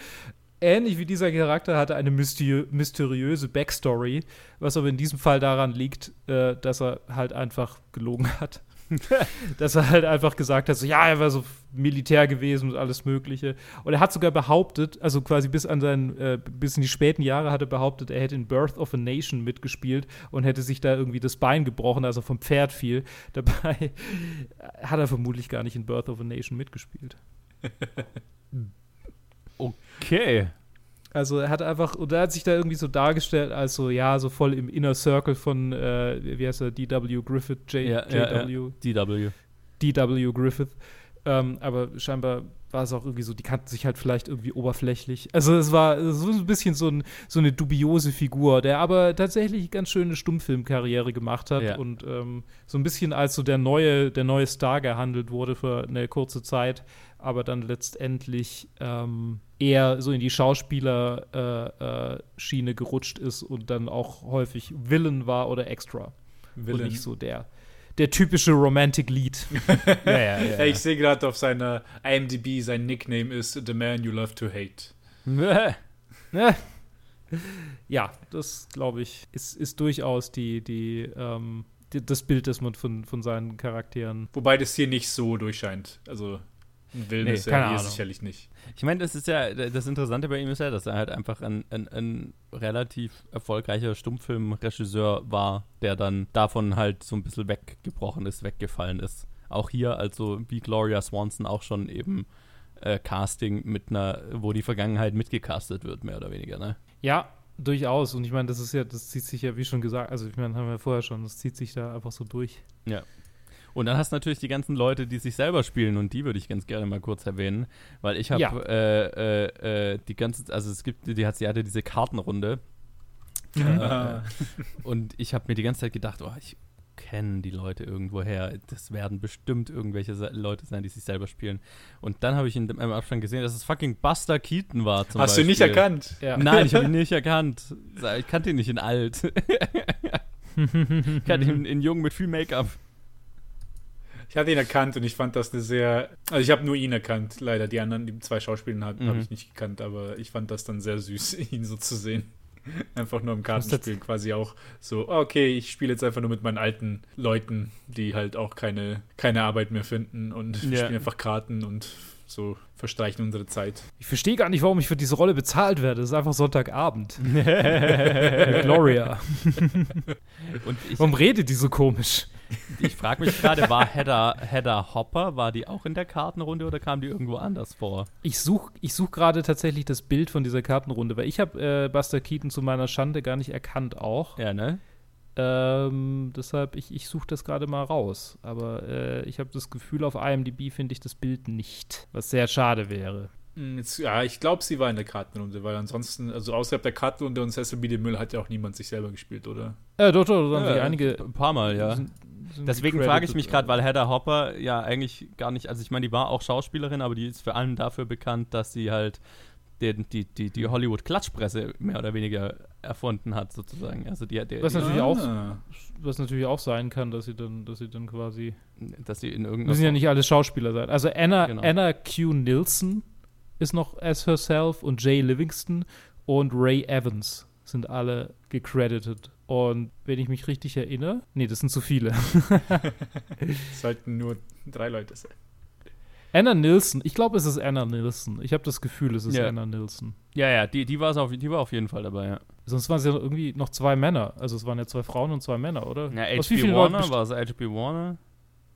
Ähnlich wie dieser Charakter hatte eine mysteri mysteriöse Backstory, was aber in diesem Fall daran liegt, äh, dass er halt einfach gelogen hat. dass er halt einfach gesagt hat, so, ja, er war so Militär gewesen und alles Mögliche. Und er hat sogar behauptet, also quasi bis an seinen, äh, bis in die späten Jahre hat er behauptet, er hätte in Birth of a Nation mitgespielt und hätte sich da irgendwie das Bein gebrochen, als er vom Pferd fiel. Dabei hat er vermutlich gar nicht in Birth of a Nation mitgespielt. Okay. Also er hat einfach, und er hat sich da irgendwie so dargestellt, als so, ja, so voll im Inner Circle von, äh, wie heißt er, D.W. Griffith, J, Ja, ja, JW, DW. D.W. Griffith. Ähm, aber scheinbar war es auch irgendwie so, die kannten sich halt vielleicht irgendwie oberflächlich. Also es war so ein bisschen so, ein, so eine dubiose Figur, der aber tatsächlich ganz schöne Stummfilmkarriere gemacht hat Ja. und ähm, so ein bisschen als so der neue, der neue Star gehandelt wurde für eine kurze Zeit, aber dann letztendlich ähm, eher so in die Schauspieler-Schiene äh, äh, gerutscht ist und dann auch häufig Villain war oder Extra. Und nicht so der, der typische Romantic Lead. Ja, ja, ja. Ich sehe gerade auf seiner IMDb, sein Nickname ist The Man You Love to Hate. ja. Ne? ja, das glaube ich, ist, ist durchaus die, die, ähm, die, das Bild, das man von, von seinen Charakteren. Wobei das hier nicht so durchscheint. Also Willen Nee, ist keine er Ahnung. sicherlich nicht. Ich meine, das ist ja, das Interessante bei ihm ist ja, dass er halt einfach ein, ein, ein relativ erfolgreicher Stummfilmregisseur war, der dann davon halt so ein bisschen weggebrochen ist, weggefallen ist. Auch hier, also wie Gloria Swanson auch schon eben äh, Casting mit einer, wo die Vergangenheit mitgecastet wird, mehr oder weniger, ne? Ja, durchaus. Und ich meine, das ist ja, das zieht sich ja, wie schon gesagt, also ich meine, haben wir vorher schon, das zieht sich da einfach so durch. Ja. Und dann hast du natürlich die ganzen Leute, die sich selber spielen und die würde ich ganz gerne mal kurz erwähnen, weil ich habe Ja. äh, äh, äh, die ganze, also es gibt, die hat, sie hatte diese Kartenrunde Mhm. äh, und ich habe mir die ganze Zeit gedacht, oh, ich kennen die Leute irgendwoher. Das werden bestimmt irgendwelche Se- Leute sein, die sich selber spielen. Und dann habe ich in einem Abstand gesehen, dass es fucking Buster Keaton war. Zum Hast du nicht Beispiel. erkannt? Ja. Nein, ich habe ihn nicht erkannt. Ich kannte ihn nicht in alt. ich kannte ihn in jung mit viel Make-up. Ich hatte ihn erkannt und ich fand das eine sehr. Also ich habe nur ihn erkannt, leider. Die anderen, die zwei Schauspieler hatten, Mhm. habe ich nicht gekannt, aber ich fand das dann sehr süß, ihn so zu sehen. Einfach nur im Kartenspiel quasi auch so, ah, okay, ich spiele jetzt einfach nur mit meinen alten Leuten, die halt auch keine, keine Arbeit mehr finden und Ja. spielen einfach Karten und so verstreichen unsere Zeit. Ich verstehe gar nicht, warum ich für diese Rolle bezahlt werde. Es ist einfach Sonntagabend. Gloria. Warum redet die so komisch? Ich frage mich gerade, war Hedda, Hedda Hopper, war die auch in der Kartenrunde oder kam die irgendwo anders vor? Ich suche ich such gerade tatsächlich das Bild von dieser Kartenrunde, weil ich habe äh, Buster Keaton zu meiner Schande gar nicht erkannt auch. Ja, ne? Ähm, deshalb, ich, ich suche das gerade mal raus. Aber äh, ich habe das Gefühl, auf IMDb finde ich das Bild nicht. Was sehr schade wäre. Hm, Jetzt, ja, ich glaube, sie war in der Kartenrunde, weil ansonsten, also außerhalb der Kartenrunde und Cecil B. DeMille hat ja auch niemand sich selber gespielt, oder? Äh, doch, doch, da haben Ja, sich einige. Ein paar Mal, ja. Deswegen frage ich mich gerade, weil Hedda Hopper ja eigentlich gar nicht, also ich meine, die war auch Schauspielerin, aber die ist vor allem dafür bekannt, dass sie halt den, die, die, die Hollywood-Klatschpresse mehr oder weniger erfunden hat, sozusagen. Also die, die, Was natürlich auch- Ah. Was natürlich auch sein kann, dass sie dann, dass sie dann quasi. dass sie in irgendeiner Müssen ja nicht alle Schauspieler sein. Also Anna, Genau. Anna Q. Nilsson ist noch as herself und Jay Livingston und Ray Evans sind alle gecredited. Und wenn ich mich richtig erinnere, nee, das sind zu viele. Es sollten nur drei Leute sein. Anna Nilsson, ich glaube, es ist Anna Nilsson. Ich habe das Gefühl, es ist Ja. Anna Nilsson. Ja, ja, die, die, war's auf, die war auf jeden Fall dabei, ja. Sonst waren es ja irgendwie noch zwei Männer. Also es waren ja zwei Frauen und zwei Männer, oder? Ja, H.P. Warner war es H.P. Warner.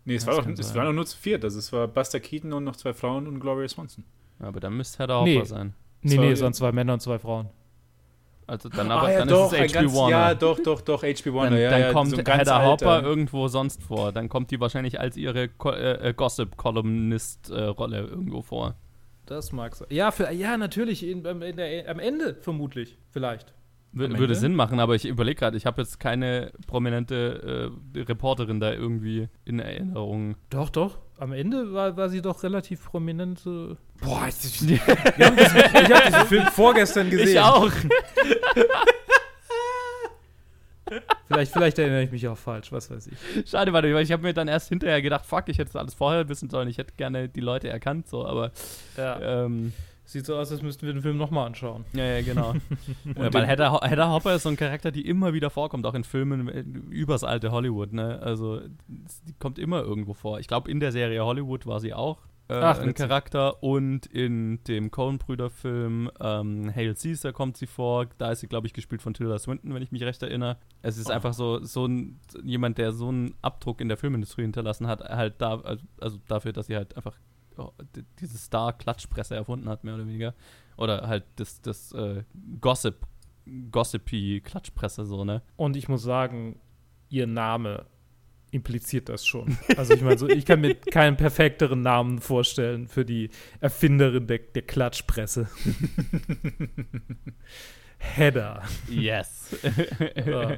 Nee, es, Das war, doch, es waren doch nur zu viert. Also es war Buster Keaton und noch zwei Frauen und Gloria Swanson. Aber dann müsste Hedda Hopper Nee. sein. Nee, war- nee, es waren zwei Männer und zwei Frauen. Also dann aber, ah, ja, dann doch, ist es H.P. ganz, Warner. Ja, doch, doch, doch, H.P. Warner. dann ja, dann ja, kommt so alter. Hopper irgendwo sonst vor. Dann kommt die wahrscheinlich als ihre Ko äh, äh, Gossip-Columnist-Rolle irgendwo vor. Das mag sein. Ja, für, ja natürlich. In, in der, am Ende vermutlich. Vielleicht. Würde? Sinn machen, aber ich überlege gerade, ich habe jetzt keine prominente äh, Reporterin da irgendwie in Erinnerung. Doch, doch. Am Ende war, war sie doch relativ prominent. äh, Boah, ich, ich habe diesen Film vorgestern gesehen. auch. Vielleicht, vielleicht erinnere ich mich auch falsch, was weiß ich. Schade, weil ich habe mir dann erst hinterher gedacht, fuck, ich hätte das alles vorher wissen sollen. Ich hätte gerne die Leute erkannt, so, aber Ja. ähm, Sieht so aus, als müssten wir den Film nochmal anschauen. ja, ja, genau. Ja, weil Hedda, Hedda Hopper ist so ein Charakter, die immer wieder vorkommt, auch in Filmen äh, übers alte Hollywood, ne? Also, die kommt immer irgendwo vor. Ich glaube, in der Serie Hollywood war sie auch äh, Ach, ein witzig. Charakter und in dem Coen-Brüder-Film ähm, Hail Caesar kommt sie vor. Da ist sie, glaube ich, gespielt von Tilda Swinton, wenn ich mich recht erinnere. Es ist Oh. einfach so, so ein, jemand, der so einen Abdruck in der Filmindustrie hinterlassen hat, halt da, also dafür, dass sie halt einfach diese Star-Klatschpresse erfunden hat, mehr oder weniger. Oder halt das, das äh, Gossip, Gossipy Klatschpresse, so, ne? Und ich muss sagen, ihr Name impliziert das schon. Also ich meine, so, ich kann mir keinen perfekteren Namen vorstellen für die Erfinderin der, der Klatschpresse. Hedda. Yes. Ja.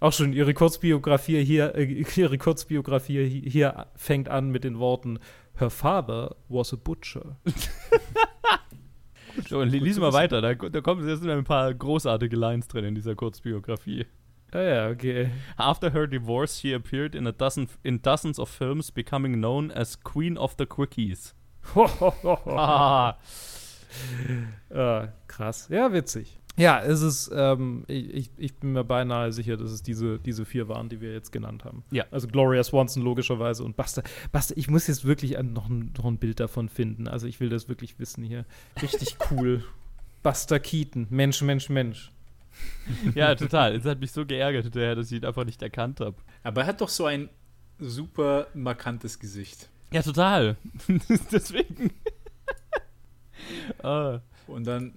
Auch schon ihre Kurzbiografie hier, äh, ihre Kurzbiografie hi- hier fängt an mit den Worten Her father was a butcher. so, und li- lies mal weiter, da, da kommen jetzt sind ein paar großartige Lines drin in dieser Kurzbiografie. Ah ja, okay. After her divorce, she appeared in a dozen in dozens of films, becoming known as Queen of the Quickies. Ah, Ah, krass. Ja, witzig. Ja, es ist, ähm, ich, ich- bin mir beinahe sicher, dass es diese, diese vier waren, die wir jetzt genannt haben. Ja. Also Gloria Swanson logischerweise und Buster. Buster, ich muss jetzt wirklich ein, noch, ein, noch ein Bild davon finden. Also ich will das wirklich wissen hier. Richtig cool. Buster Keaton. Mensch, Mensch, Mensch. ja, total. Es hat mich so geärgert hinterher, dass ich ihn einfach nicht erkannt habe. Aber er hat doch so ein super markantes Gesicht. Ja, total. Deswegen. ah. Und dann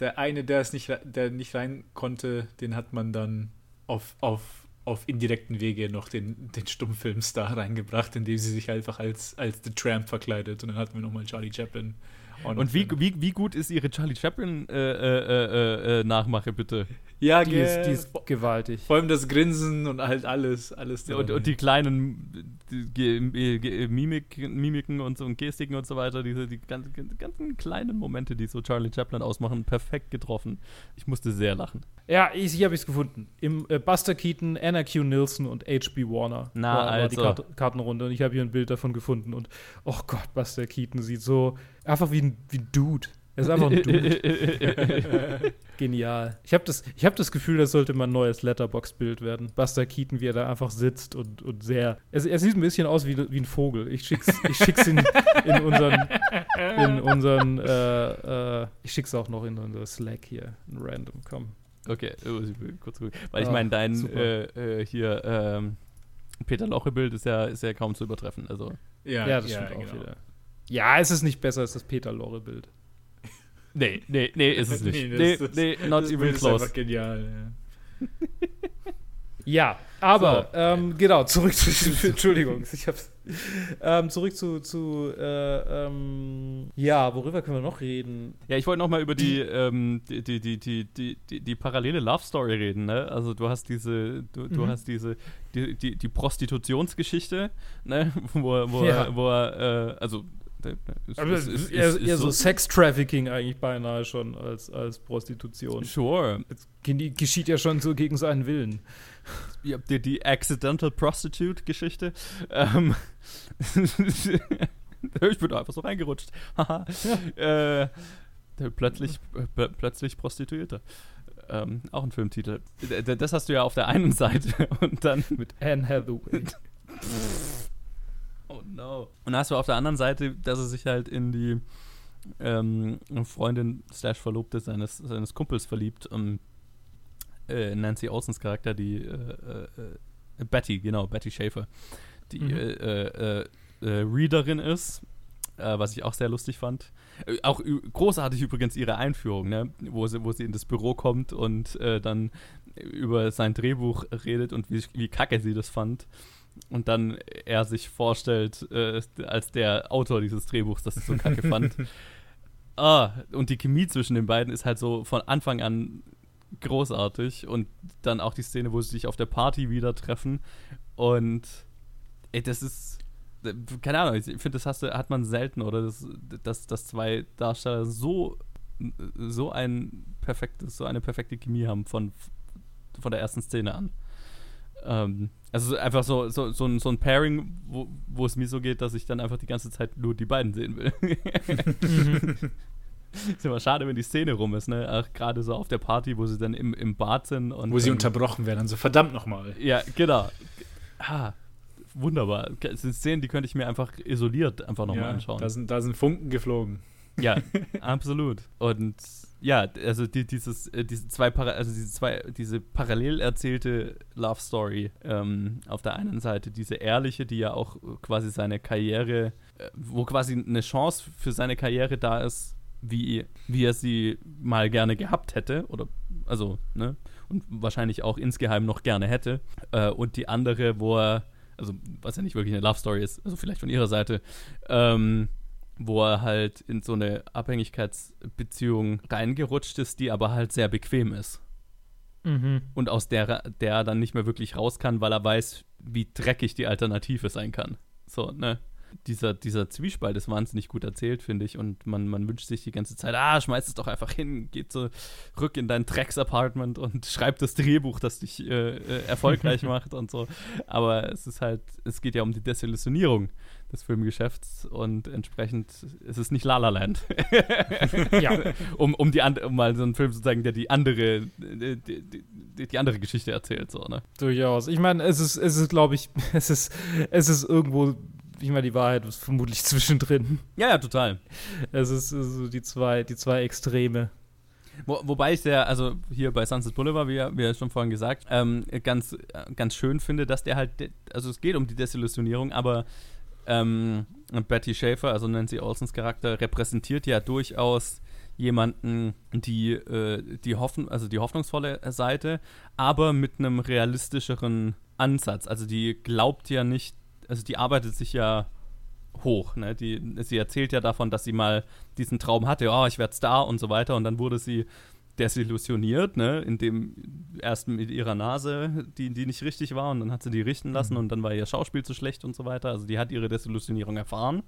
der eine, der es nicht, der nicht rein konnte, den hat man dann auf, auf, auf indirekten Wege noch den, den Stummfilmstar reingebracht, indem sie sich einfach als, als The Tramp verkleidet. Und dann hatten wir nochmal Charlie Chaplin. Und wie, wie, wie gut ist ihre Charlie Chaplin äh, äh, äh, Nachmache, bitte? Ja, Die ist, die ist gewaltig. vor allem das Grinsen und halt alles, alles Und, und die kleinen die, Mimik, Mimiken und so und Gestiken und so weiter, diese die ganzen, ganzen kleinen Momente, die so Charlie Chaplin ausmachen, perfekt getroffen. Ich musste sehr lachen. Ja, ich, hier habe ich es gefunden. Im äh, Buster Keaton, Anna Q. Nilsson und H.B. Warner Na, war, war die also. Kart Kartenrunde und ich habe hier ein Bild davon gefunden und oh Gott, Buster Keaton sieht so einfach wie ein, wie ein Dude. Er ist einfach ein Dude. Genial. Ich habe das, ich hab das Gefühl, das sollte mal ein neues Letterbox-Bild werden. Buster Keaton, wie er da einfach sitzt und, und sehr. Er, er sieht ein bisschen aus wie, wie ein Vogel. Ich schick's, ich schick's in, in unseren. In unseren äh, äh, ich schick's auch noch in unser Slack hier. In random, komm. Okay, ich will kurz gucken. Weil ich Ah, meine, dein äh, äh, hier ähm, Peter Loche-Bild ist ja, ist ja kaum zu übertreffen. Also, Ja, Ja, das stimmt auch wieder. Ja, es ist nicht besser als das Peter Lorre-Bild. Nee, nee, nee, ist es nicht. das- nee, das- nee, not das even Bild ist close. einfach genial. Ja. Ja, aber So. ähm, genau, zurück zu Entschuldigung, ich hab's. Ähm, zurück zu, zu äh, ähm, ja, worüber können wir noch reden? Ja, ich wollte noch mal über die, ähm, die, die, die, die, die, die, die parallele Love Story reden, ne? Also du hast diese, du, du Mhm. hast diese, die, die, die Prostitutionsgeschichte, ne? Wo, er- wo, Ja. er, wo er, äh, also ist- Aber ist- ist- eher, eher so Sex-Trafficking eigentlich beinahe schon als, als Prostitution. Sure. Es ge- geschieht ja schon so gegen seinen Willen. Ihr habt ihr die Accidental Prostitute-Geschichte. Ähm, ich bin da einfach so reingerutscht. Haha. äh, plötzlich, pl plötzlich Prostituierte. Ähm, auch ein Filmtitel. Das hast du ja auf der einen Seite und dann Mit Anne Hathaway. No. Und hast du auf der anderen Seite, dass er sich halt in die ähm, Freundin slash Verlobte seines, seines Kumpels verliebt. Um, äh, Nancy Olsens Charakter, die äh, äh, äh, Betty, genau, Betty Schaefer, die Mhm. äh, äh, Readerin ist, was ich auch sehr lustig fand. Auch großartig übrigens ihre Einführung, ne? wo, sie, wo sie in das Büro kommt und dann über sein Drehbuch redet und wie, wie kacke sie das fand. Und dann er sich vorstellt, äh, als der Autor dieses Drehbuchs, das er so kacke fand. Ah, und die Chemie zwischen den beiden ist halt so von Anfang an großartig. Und dann auch die Szene, wo sie sich auf der Party wieder treffen. Und ey, das ist. Keine Ahnung, ich finde, das hast hat man selten, oder? Das, dass, dass zwei Darsteller so, so ein perfektes, so eine perfekte Chemie haben von, von der ersten Szene an. Ähm, also einfach so, so, so, ein, so ein Pairing, wo, wo es mir so geht, dass ich dann einfach die ganze Zeit nur die beiden sehen will. ist immer schade, wenn die Szene rum ist, ne? Ach, gerade so auf der Party, wo sie dann im, im Bad sind und. Wo sie dann- unterbrochen werden. Also verdammt nochmal. Ja, genau. Ah, wunderbar. Das sind Szenen, die könnte ich mir einfach isoliert einfach nochmal Ja, anschauen. da, sind, da sind Funken geflogen. Ja, absolut. Und ja, also die, dieses, äh, diese zwei, Para also diese zwei, diese parallel erzählte Love Story ähm, auf der einen Seite, diese ehrliche, die ja auch quasi seine Karriere, äh, wo quasi eine Chance für seine Karriere da ist, wie, wie er sie mal gerne gehabt hätte, oder also, ne, und wahrscheinlich auch insgeheim noch gerne hätte. Äh, und die andere, wo er, also was ja nicht wirklich eine Love Story ist, also vielleicht von ihrer Seite, ähm, wo er halt in so eine Abhängigkeitsbeziehung reingerutscht ist, die aber halt sehr bequem ist. Mhm. Und aus der, der er dann nicht mehr wirklich raus kann, weil er weiß, wie dreckig die Alternative sein kann. So, ne? Dieser, dieser Zwiespalt ist wahnsinnig gut erzählt, finde ich. Und man, man wünscht sich die ganze Zeit, ah, schmeiß es doch einfach hin, geht zurück in dein Drecks-Apartment und schreib das Drehbuch, das dich äh, äh, erfolgreich macht und so. Aber es ist halt, es geht ja um die Desillusionierung des Filmgeschäfts und entsprechend ist es nicht La La Land. Ja. um, um, die um mal so einen Film zu zeigen, der die andere, die, die, die, die andere Geschichte erzählt, so, ne? Durchaus. Ich meine, es ist, es ist, glaube ich, es ist, es ist irgendwo, ich meine, die Wahrheit ist vermutlich zwischendrin. Ja, ja, total. Es ist so die zwei, die zwei Extreme. Wo, wobei ich sehr, also hier bei Sunset Boulevard, wie, wie schon vorhin gesagt, ähm, ganz, ganz schön finde, dass der halt, also es geht um die Desillusionierung, aber ähm, Betty Schaefer, also Nancy Olsens Charakter, repräsentiert ja durchaus jemanden, die, äh, die, hoffen, also die hoffnungsvolle Seite, aber mit einem realistischeren Ansatz. Also die glaubt ja nicht, also die arbeitet sich ja hoch. Ne? Die, sie erzählt ja davon, dass sie mal diesen Traum hatte, oh, ich werde Star und so weiter. Und dann wurde sie desillusioniert, ne, indem erst mit ihrer Nase, die, die nicht richtig war, und dann hat sie die richten lassen mhm. und dann war ihr Schauspiel zu schlecht und so weiter. Also die hat ihre Desillusionierung erfahren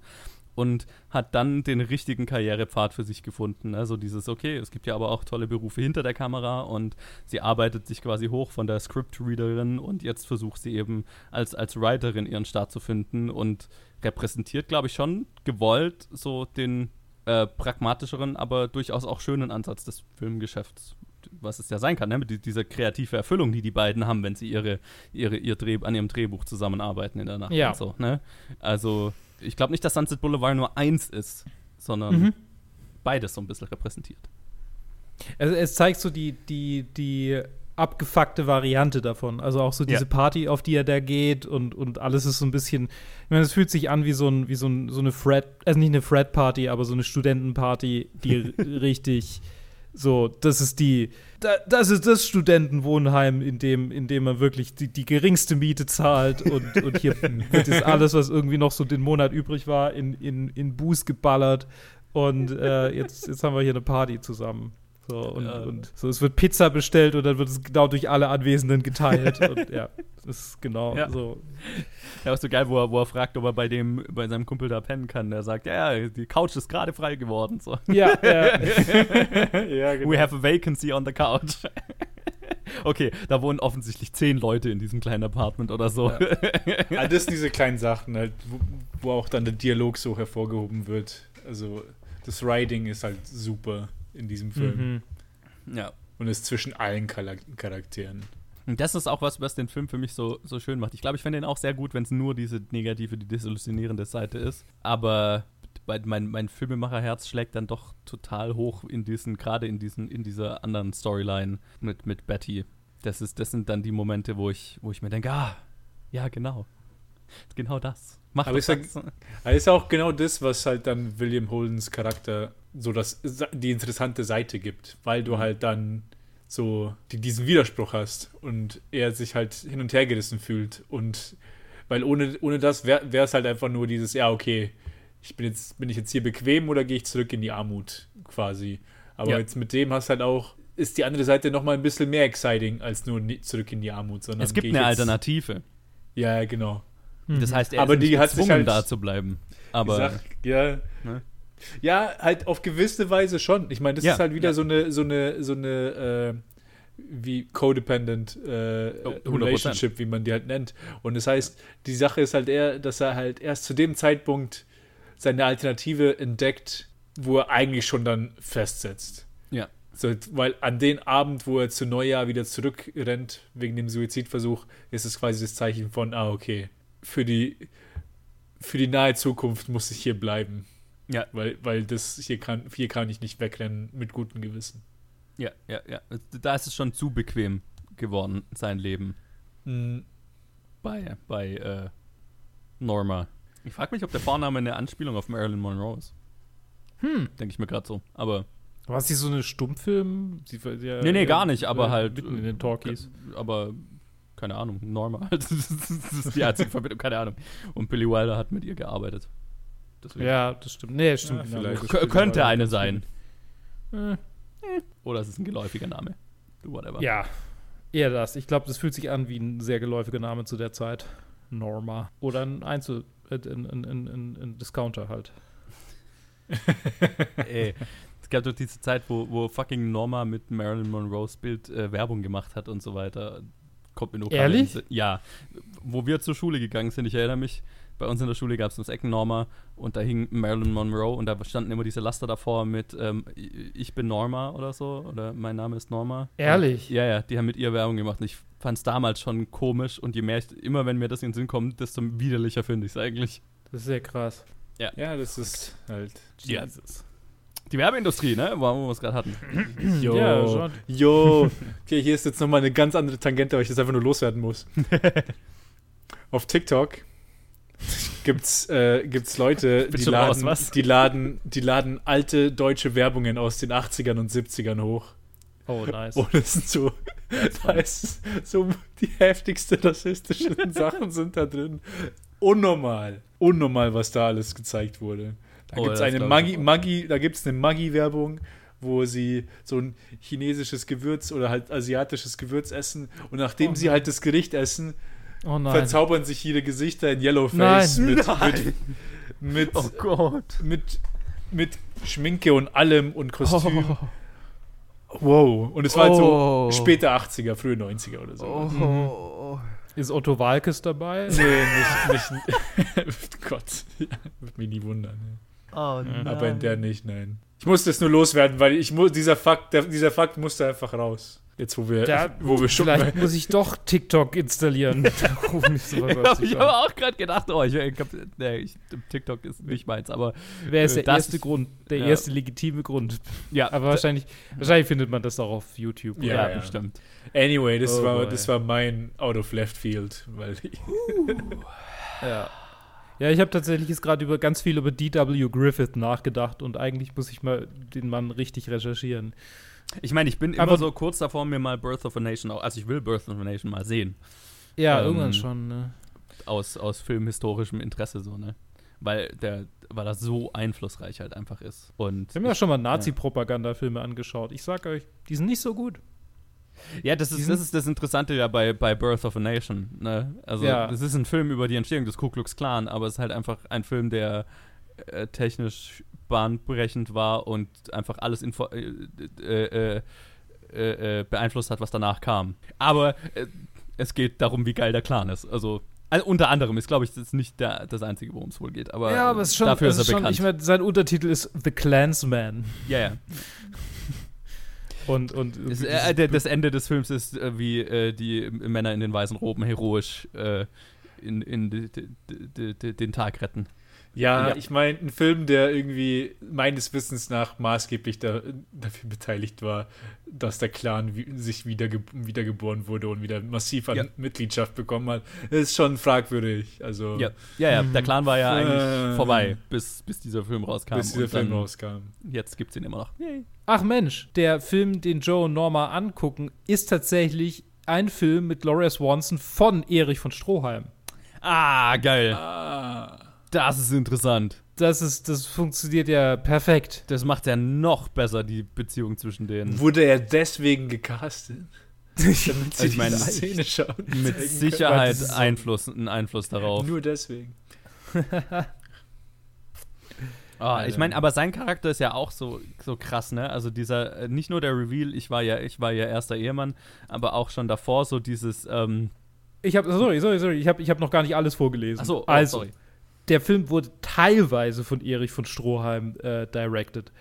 und hat dann den richtigen Karrierepfad für sich gefunden. Also dieses, okay, es gibt ja aber auch tolle Berufe hinter der Kamera und sie arbeitet sich quasi hoch von der Scriptreaderin und jetzt versucht sie eben als, als Writerin ihren Start zu finden und repräsentiert, glaube ich, schon gewollt so den äh, pragmatischeren, aber durchaus auch schönen Ansatz des Filmgeschäfts, was es ja sein kann, ne? mit dieser kreative Erfüllung, die die beiden haben, wenn sie ihre, ihre, ihr Dreh, an ihrem Drehbuch zusammenarbeiten in der Nacht. Ja. So, ne? Also, ich glaube nicht, dass Sunset Boulevard nur eins ist, sondern mhm. beides so ein bisschen repräsentiert. Also, es zeigt so die, die, die abgefuckte Variante davon. Also auch so diese ja. Party, auf die er da geht und, und alles ist so ein bisschen, ich meine, es fühlt sich an wie so, ein, wie so, ein, so eine Fred, also nicht eine Fred-Party, aber so eine Studentenparty, die richtig so, das ist die, das ist das Studentenwohnheim, in dem, in dem man wirklich die, die geringste Miete zahlt und, und hier wird jetzt alles, was irgendwie noch so den Monat übrig war, in, in, in Buß geballert und äh, jetzt, jetzt haben wir hier eine Party zusammen. So, und, ja. und so, es wird Pizza bestellt und dann wird es genau durch alle Anwesenden geteilt. und ja, das ist genau ja. so. Ja, auch so geil, wo er, wo er fragt, ob er bei dem, bei seinem Kumpel da pennen kann. Der sagt, ja, die Couch ist gerade frei geworden. So. Ja, ja. ja genau. We have a vacancy on the couch. okay, da wohnen offensichtlich zehn Leute in diesem kleinen Apartment oder so. Ja. ja das sind diese kleinen Sachen halt, wo, wo auch dann der Dialog so hervorgehoben wird. Also das Writing ist halt super in diesem Film. Mhm. Ja. Und ist zwischen allen Charakteren. Und das ist auch was, was den Film für mich so, so schön macht. Ich glaube, ich finde ihn auch sehr gut, wenn es nur diese negative, die desillusionierende Seite ist. Aber mein, mein Filmemacherherz schlägt dann doch total hoch in diesen, gerade in diesen, in dieser anderen Storyline mit, mit Betty. Das ist, das sind dann die Momente, wo ich, wo ich mir denke, ah, ja, genau. Genau das. Macht aber ist, das. Ja, ist auch genau das, was halt dann William Holdens Charakter so das, die interessante Seite gibt, weil du mhm. halt dann so die, diesen Widerspruch hast und er sich halt hin und her gerissen fühlt und weil ohne, ohne das wäre es halt einfach nur dieses, ja, okay, ich bin jetzt, bin ich jetzt hier bequem oder gehe ich zurück in die Armut quasi. Aber ja. jetzt mit dem hast halt auch, ist die andere Seite nochmal ein bisschen mehr exciting als nur zurück in die Armut. Sondern es gibt eine Alternative. Ja, genau. Das heißt, er aber ist die hat sich halt, da zu bleiben. Aber sag, ja, ne? Ja, halt auf gewisse Weise schon. Ich meine, das ja, ist halt wieder ja. so eine, so eine, so eine, äh, wie codependent äh, oh, Relationship, wie man die halt nennt. Und das heißt, die Sache ist halt eher, dass er halt erst zu dem Zeitpunkt seine Alternative entdeckt, wo er eigentlich schon dann festsetzt. Ja. So, weil an den Abend, wo er zu Neujahr wieder zurückrennt, wegen dem Suizidversuch, ist es quasi das Zeichen von, ah, okay, für die, für die nahe Zukunft muss ich hier bleiben. Ja. Weil, weil das hier kann, hier kann ich nicht wegrennen mit gutem Gewissen. Ja, ja, ja. Da ist es schon zu bequem geworden, sein Leben. Mhm. Bei, bei äh, Norma. Ich frage mich, ob der Vorname eine Anspielung auf Marilyn Monroe ist. Hm. Denke ich mir gerade so. Aber. War sie so eine Stummfilm? Sie, ja, nee, nee, gar nicht, aber äh, halt. Mitten in den Talkies. Aber keine Ahnung, Norma. das ist die einzige Verbindung, keine Ahnung. Und Billy Wilder hat mit ihr gearbeitet. Deswegen. Ja, das stimmt. Nee, stimmt. Ja, vielleicht. K könnte eine sein. Äh. Oder es ist ein geläufiger Name. Whatever. Ja, eher das. Ich glaube, das fühlt sich an wie ein sehr geläufiger Name zu der Zeit. Norma. Oder ein Einzel-, äh, ein, ein, ein, ein Discounter halt. Ey, es gab doch diese Zeit, wo, wo fucking Norma mit Marilyn Monroes Bild äh, Werbung gemacht hat und so weiter. Kommt mir nur Ehrlich? Ja. Wo wir zur Schule gegangen sind, ich erinnere mich, bei uns in der Schule gab es das Eckennorma und da hing Marilyn Monroe und da standen immer diese Laster davor mit ähm, Ich bin Norma oder so oder mein Name ist Norma. Ehrlich? Und, ja, ja, die haben mit ihr Werbung gemacht und ich fand es damals schon komisch und je mehr ich, immer wenn mir das in den Sinn kommt, desto widerlicher finde ich es eigentlich. Das ist sehr krass. Ja. Ja, das ist halt. Jesus. Die Werbeindustrie, ne? Wo wir es gerade hatten. Jo. Ja, jo. Okay, hier ist jetzt nochmal eine ganz andere Tangente, weil ich das einfach nur loswerden muss. Auf TikTok gibt's, äh, gibt's Leute, die laden, raus, die, laden, die laden alte deutsche Werbungen aus den 80ern und 70ern hoch. Oh, nice. Und es sind so, da so die heftigsten rassistischen Sachen sind da drin. Unnormal. unnormal, was da alles gezeigt wurde. Da Oh, gibt es das eine ich Maggi. Maggi, da gibt's eine Maggi-Werbung, wo sie so ein chinesisches Gewürz oder halt asiatisches Gewürz essen und nachdem Oh sie halt das Gericht essen, Oh nein. verzaubern sich ihre Gesichter in Yellowface Nein. mit, Nein. mit, mit, Oh Gott. mit, mit Schminke und allem und Kostüm. Oh. Wow. Und es war halt Oh. so späte 80er, frühe 90er oder so. Oh. Ist Otto Walkes dabei? Nee, nicht, nicht Gott, ja, würde mich nie wundern. Oh nein. Aber in der nicht, nein. Ich musste es nur loswerden, weil ich muss, dieser Fakt, der, dieser Fakt musste einfach raus. Jetzt, wo wir, Da- wo wir schon Vielleicht muss ich doch TikTok installieren. sowas Ich habe auch gerade gedacht, oh, ich, ich hab, nee, ich, TikTok ist nicht meins, aber Wer ist Äh, der das- erste Grund, der ja. erste legitime Grund? ja, Aber wahrscheinlich, wahrscheinlich findet man das auch auf YouTube. Ja, ja, ja. bestimmt. Anyway, das, Oh war, boy. das war mein Out of Left Field, weil ich, Ja. Ja, ich habe tatsächlich jetzt gerade über ganz viel über D.W. Griffith nachgedacht und eigentlich muss ich mal den Mann richtig recherchieren. Ich meine, ich bin immer Aber- so kurz davor, mir mal Birth of a Nation, auch- also ich will Birth of a Nation mal sehen, Ja, Ähm, irgendwann schon, ne? aus, aus filmhistorischem Interesse so, ne? Weil der, weil das so einflussreich halt einfach ist. Und Ich habe mir ja schon mal Nazi-Propaganda-Filme angeschaut. Ich sag euch, die sind nicht so gut. Ja, das ist, das ist das Interessante ja bei, bei Birth of a Nation. Ne? Also, Ja. das ist ein Film über die Entstehung des Ku Klux Klan, aber es ist halt einfach ein Film, der äh, technisch bahnbrechend war und einfach alles info äh, äh, äh, äh, beeinflusst hat, was danach kam. Aber äh, es geht darum, wie geil der Clan ist. Also, also unter anderem ist, glaube ich, das ist nicht der, das Einzige, worum es wohl geht. Aber, ja, aber es ist schon, dafür ist er schon bekannt. ich meine, sein Untertitel ist The Clansman. ja, ja. Und, und dieses- äh, das Ende des Films ist, äh, wie äh, die Männer in den weißen Roben heroisch äh, in, in den Tag retten. Ja, Ja. ich meine, ein Film, der irgendwie meines Wissens nach maßgeblich da, dafür beteiligt war, dass der Clan wie, sich wiederge wiedergeboren wurde und wieder massiv an Ja. Mitgliedschaft bekommen hat, ist schon fragwürdig. Also, Ja, ja, ja der Clan war ja Äh. eigentlich vorbei, bis, bis dieser Film rauskam. bis dieser Und Film rauskam. Jetzt gibt es ihn immer noch. Yay. Ach Mensch, der Film, den Joe und Norma angucken, ist tatsächlich ein Film mit Gloria Swanson von Erich von Stroheim. Ah, geil. Ah. Das ist interessant. Das ist, das funktioniert ja perfekt. Das macht ja noch besser, die Beziehung zwischen denen. Wurde er deswegen gecastet? Damit sie Also ich meine, Szene schauen. Mit Sicherheit so- Einfluss, einen Einfluss darauf. Nur deswegen. Ah, ich meine, aber sein Charakter ist ja auch so, so krass, ne? Also dieser, äh, nicht nur der Reveal, ich war ja, ich war ja erster Ehemann, aber auch schon davor so dieses, ähm, Ich habe, sorry, sorry, sorry, ich habe ich hab noch gar nicht alles vorgelesen. achso, oh, also, sorry. Der Film wurde teilweise von Erich von Stroheim äh, directed.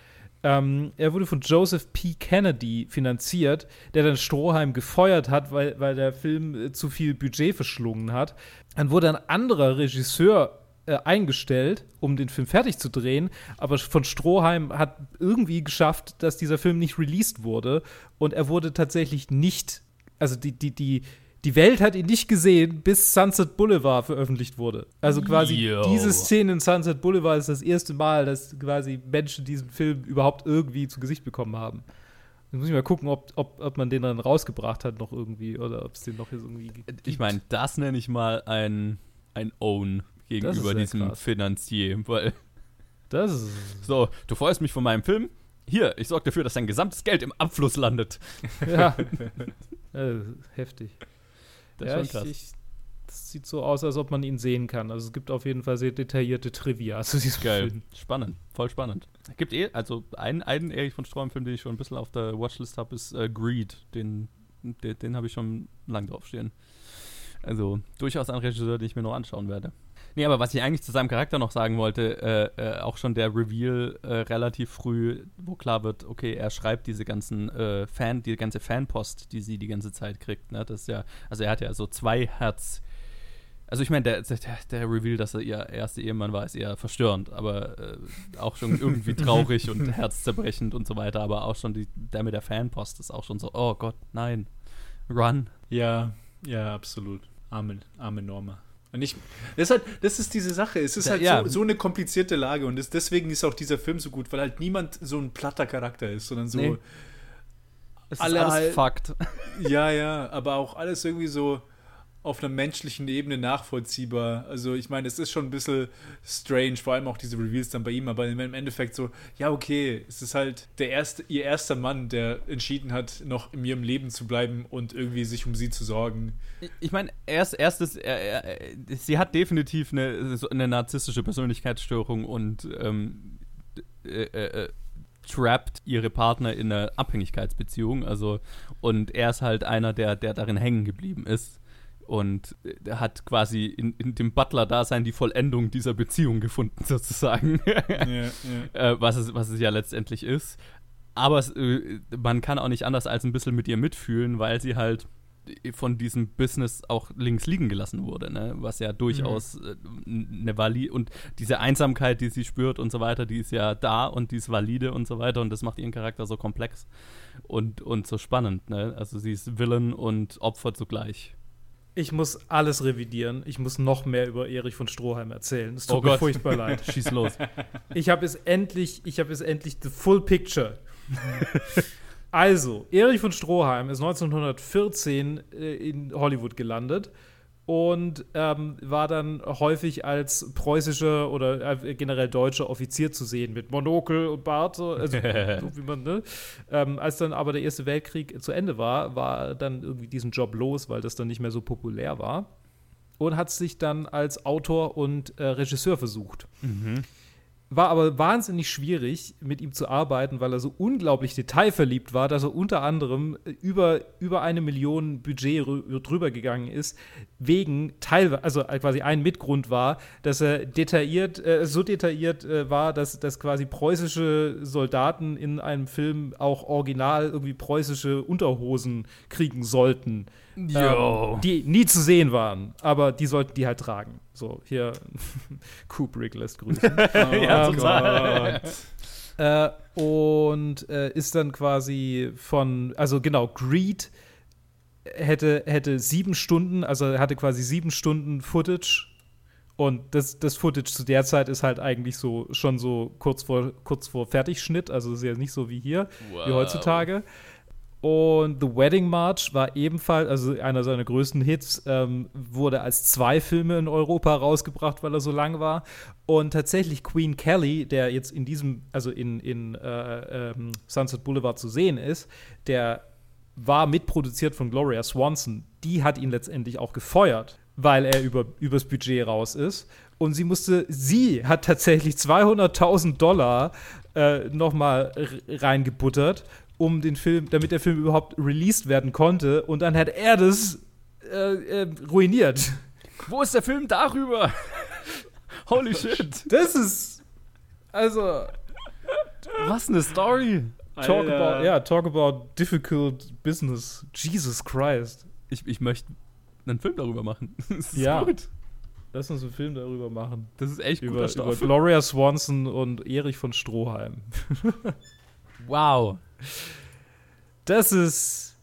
Ähm, er wurde von Joseph P. Kennedy finanziert, der dann Stroheim gefeuert hat, weil, weil der Film äh, zu viel Budget verschlungen hat. Dann wurde ein anderer Regisseur äh, eingestellt, um den Film fertig zu drehen, aber von Stroheim hat irgendwie geschafft, dass dieser Film nicht released wurde und er wurde tatsächlich nicht, also die, die, die, die Welt hat ihn nicht gesehen, bis Sunset Boulevard veröffentlicht wurde. Also quasi Yo. diese Szene in Sunset Boulevard ist das erste Mal, dass quasi Menschen diesen Film überhaupt irgendwie zu Gesicht bekommen haben. Jetzt muss ich mal gucken, ob, ob, ob man den dann rausgebracht hat noch irgendwie oder ob es den noch irgendwie gibt. Ich meine, das nenne ich mal ein, ein Own gegenüber diesem krass. Finanzier, weil, Das ist so, du freust mich von meinem Film, hier, ich sorge dafür, dass dein gesamtes Geld im Abfluss landet. ja äh, heftig. Das ja, ist schon krass. Ich, ich, das sieht so aus, als ob man ihn sehen kann. Also es gibt auf jeden Fall sehr detaillierte Trivia zu diesem Geil, Film. spannend, voll spannend. Gibt eh, also einen, einen Erich von Stroheim-Film, den ich schon ein bisschen auf der Watchlist habe, ist äh, Greed. Den, den, den habe ich schon lang draufstehen. Also durchaus ein Regisseur, den ich mir noch anschauen werde. Nee, aber was ich eigentlich zu seinem Charakter noch sagen wollte, äh, äh, auch schon der Reveal äh, relativ früh, wo klar wird, okay, er schreibt diese ganzen äh, Fan, die ganze Fanpost, die sie die ganze Zeit kriegt. Ne? Das ist ja, also er hat ja so zwei Herz. Also ich meine, der, der, der Reveal, dass er ihr erster Ehemann war, ist eher verstörend, aber äh, auch schon irgendwie traurig und herzzerbrechend und so weiter. Aber auch schon die, der mit der Fanpost ist auch schon so, oh Gott, nein, run. Ja, ja, absolut. Arme, arme Norma. Und ich, das, ist halt, das ist diese Sache. Es ist Ja, halt ja. so, so eine komplizierte Lage und das, deswegen ist auch dieser Film so gut, weil halt niemand so ein platter Charakter ist, sondern so, Nee. Es Alle ist alles halt- Fakt. ja, ja, aber auch alles irgendwie so auf einer menschlichen Ebene nachvollziehbar. Also ich meine, es ist schon ein bisschen strange, vor allem auch diese Reveals dann bei ihm, aber im Endeffekt so, ja okay, es ist halt der erste, ihr erster Mann, der entschieden hat, noch in ihrem Leben zu bleiben und irgendwie sich um sie zu sorgen. Ich, meine, erst, erstes, er, er, sie hat definitiv eine, eine narzisstische Persönlichkeitsstörung und ähm, äh, äh, trappt ihre Partner in einer Abhängigkeitsbeziehung. Also, und er ist halt einer, der, der darin hängen geblieben ist. Und er hat quasi in, in dem Butler-Dasein die Vollendung dieser Beziehung gefunden, sozusagen. Ja. äh, was, es, was es ja letztendlich ist. Aber es, äh, man kann auch nicht anders als ein bisschen mit ihr mitfühlen, weil sie halt von diesem Business auch links liegen gelassen wurde, ne? was ja durchaus mhm. eine valide und diese Einsamkeit, die sie spürt und so weiter, die ist ja da und die ist valide und so weiter und das macht ihren Charakter so komplex und, und so spannend. Ne? Also sie ist Villain und Opfer zugleich. Ich muss alles revidieren. Ich muss noch mehr über Erich von Stroheim erzählen. Es tut oh mir Gott. furchtbar leid. Schieß los. Ich habe es endlich, ich habe es endlich the full picture. Also, Erich von Stroheim ist 1914 äh, in Hollywood gelandet und ähm, war dann häufig als preußischer oder äh, generell deutscher Offizier zu sehen, mit Monokel und Bart, also, so wie man, ne? Ähm, als dann aber der Erste Weltkrieg zu Ende war, war dann irgendwie diesen Job los, weil das dann nicht mehr so populär war. Und hat sich dann als Autor und äh, Regisseur versucht. Mhm. War aber wahnsinnig schwierig, mit ihm zu arbeiten, weil er so unglaublich detailverliebt war, dass er unter anderem über, über eine Million Budget drüber gegangen ist, wegen teilweise, also quasi ein Mitgrund war, dass er detailliert, äh, so detailliert äh, war, dass, dass quasi preußische Soldaten in einem Film auch original irgendwie preußische Unterhosen kriegen sollten. Ähm, die nie zu sehen waren, aber die sollten die halt tragen. So, hier Kubrick lässt grüßen. oh, ja, total. Äh, und äh, ist dann quasi von, also genau, Greed hätte, hätte sieben Stunden, also er hatte quasi sieben Stunden Footage. Und das, das Footage zu der Zeit ist halt eigentlich so schon so kurz vor, kurz vor Fertigschnitt, also ist ja nicht so wie hier, wow. wie heutzutage. Und The Wedding March war ebenfalls, also einer seiner größten Hits, ähm, wurde als zwei Filme in Europa rausgebracht, weil er so lang war. Und tatsächlich Queen Kelly, der jetzt in diesem, also in, in äh, ähm, Sunset Boulevard zu sehen ist, der war mitproduziert von Gloria Swanson. Die hat ihn letztendlich auch gefeuert, weil er über, übers Budget raus ist. Und sie musste, sie hat tatsächlich 200.000 Dollar äh, nochmal reingebuttert um den Film, damit der Film überhaupt released werden konnte. Und dann hat er das äh, äh, ruiniert. Wo ist der Film darüber? Holy shit. Das ist. Also. Was eine Story. Talk about, ja, talk about difficult business. Jesus Christ. Ich, ich möchte einen Film darüber machen. Das ist ja. gut. Lass uns einen Film darüber machen. Das ist echt über, guter Über Gloria Swanson und Erich von Stroheim. wow. Das ist.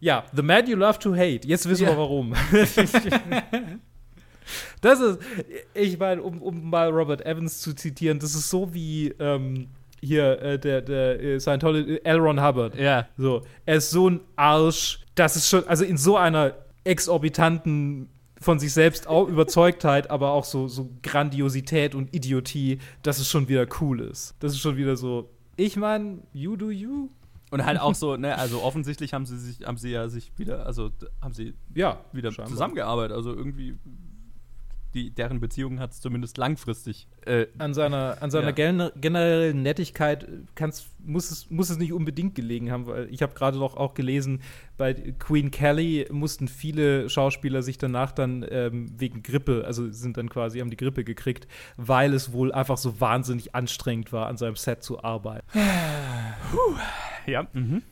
Ja, The Man You Love to Hate. Jetzt wissen ja. wir warum. das ist. Ich meine, um, um mal Robert Evans zu zitieren, das ist so wie. Ähm, hier, äh, der, der äh, Scientology, L. Ron Hubbard. Ja. So, er ist so ein Arsch, das ist schon, also in so einer exorbitanten von sich selbst auch Überzeugtheit, aber auch so, so Grandiosität und Idiotie, dass es schon wieder cool ist. Das ist schon wieder so, ich meine, you do you. Und halt auch so, ne, also offensichtlich haben sie sich, haben sie ja sich wieder, also haben sie ja wieder scheinbar. zusammengearbeitet. Also irgendwie die, deren Beziehung hat es zumindest langfristig. Äh, an seiner, an seiner ja. generellen Nettigkeit kann's, muss, es, muss es nicht unbedingt gelegen haben, weil ich habe gerade noch auch gelesen, bei Queen Kelly mussten viele Schauspieler sich danach dann ähm, wegen Grippe, also sind dann quasi, haben die Grippe gekriegt, weil es wohl einfach so wahnsinnig anstrengend war, an seinem Set zu arbeiten. ja. Mhm.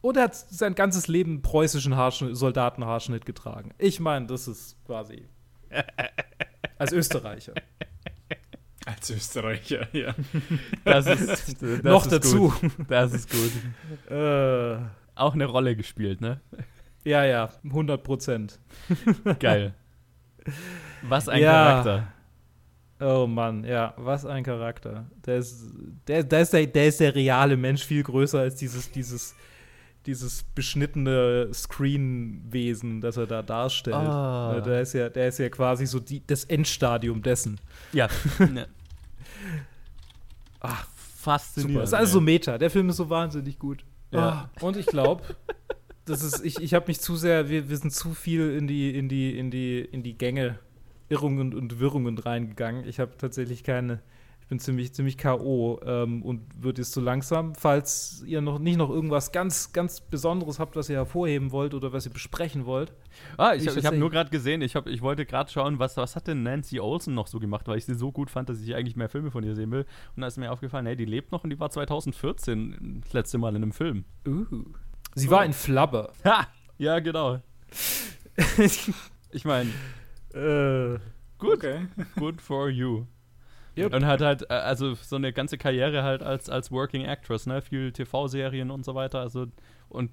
Und er hat sein ganzes Leben preußischen Soldatenhaarschnitt getragen. Ich meine, das ist quasi als Österreicher. Als Österreicher, ja. Das ist das noch ist dazu. Gut. Das ist gut. Äh, Auch eine Rolle gespielt, ne? Ja, ja, 100 Prozent. Geil. Was ein ja. Charakter. Oh Mann, ja, was ein Charakter. Der ist der, der, ist der, der ist der reale Mensch viel größer als dieses, dieses dieses beschnittene Screenwesen, das er da darstellt. Ah. Der ist ja, der ist ja quasi so die, das Endstadium dessen. Ja. ja. Ach, Faszinierend. super. Das ist alles so. Meta. Der Film ist so wahnsinnig gut. Ja. Ah, und ich glaube, das ist, ich, ich habe mich zu sehr, wir, wir sind zu viel in die, in die, in die, in die Gänge, Irrungen und Wirrungen reingegangen. Ich habe tatsächlich keine, bin ziemlich, ziemlich K.O. Ähm, und wird jetzt so langsam, falls ihr noch nicht noch irgendwas ganz, ganz Besonderes habt, was ihr hervorheben wollt oder was ihr besprechen wollt. Ah, ich, Ich hab- ich habe nur gerade gesehen, ich, hab, ich wollte gerade schauen, was, was hat denn Nancy Olsen noch so gemacht, weil ich sie so gut fand, dass ich eigentlich mehr Filme von ihr sehen will. Und da ist mir aufgefallen, hey, die lebt noch und die war 2014 das letzte Mal in einem Film. Uh. Sie war in Flubber. Ha! Ja, genau. Ich meine, äh, gut, Okay. good for you. Yep. Und hat halt, äh, also so eine ganze Karriere halt als, als Working Actress, ne? Viel TV-Serien und so weiter. Also, und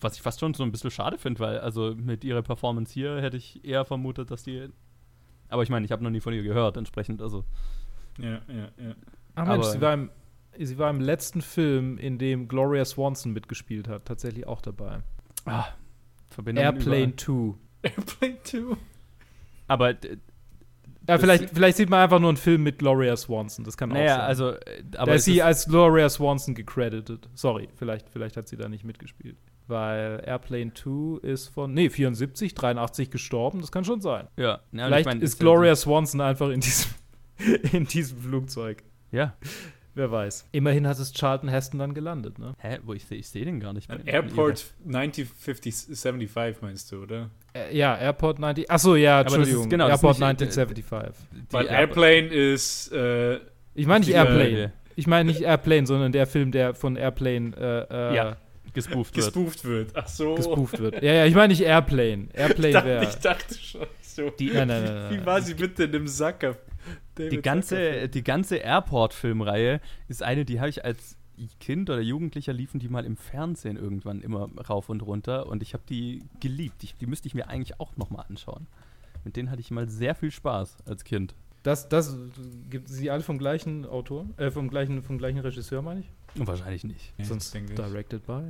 was ich fast schon so ein bisschen schade finde, weil, also mit ihrer Performance hier hätte ich eher vermutet, dass die. Aber ich meine, ich habe noch nie von ihr gehört, entsprechend, also. Ja, ja, ja. Ach Mensch, Aber- sie war, im, sie war im letzten Film, in dem Gloria Swanson mitgespielt hat, tatsächlich auch dabei. Ah, Verbindungen Airplane überall. 2. Airplane 2. Aber, Ja, vielleicht, vielleicht sieht man einfach nur einen Film mit Gloria Swanson. Das kann auch naja, sein. also. äh, da Aber ist es sie ist- als Gloria Swanson gecredited. Sorry, vielleicht, vielleicht hat sie da nicht mitgespielt. Weil Airplane 2 ist von, nee, 74, 83 gestorben. Das kann schon sein. ja, und vielleicht ich mein, ist Gloria Swanson einfach in diesem, in diesem Flugzeug. Ja. Wer weiß. Immerhin hat es Charlton Heston dann gelandet, ne? Hä, wo ich sehe ich seh den gar nicht. Bei- Airport 9075 meinst du, oder? Äh, ja, Airport 90. Achso, ja, Aber das ist- Entschuldigung. genau, das ist Airport nicht, äh, 1975. Die Weil Air- Airplane ist äh, Ich meine nicht Airplane. äh, Ich meine nicht Airplane, sondern der Film, der von Airplane äh, äh, Ja. gespooft wird. gespooft wird. Ach so. gespooft wird. Ja, ja, ich meine nicht Airplane. Ich Airplane dachte, wäre. ich dachte schon so. Die- Nein, nein, nein, nein, Wie war sie bitte in dem Sacker? Die ganze, die ganze Airport-Filmreihe ist eine, die habe ich als Kind oder Jugendlicher liefen die mal im Fernsehen irgendwann immer rauf und runter und ich habe die geliebt. Ich, die müsste ich mir eigentlich auch nochmal anschauen. Mit denen hatte ich mal sehr viel Spaß als Kind. Das, das gibt sie alle vom gleichen Autor, äh, vom gleichen, vom gleichen Regisseur, meine ich. Wahrscheinlich nicht. Ja, Sonst denke ich. directed by.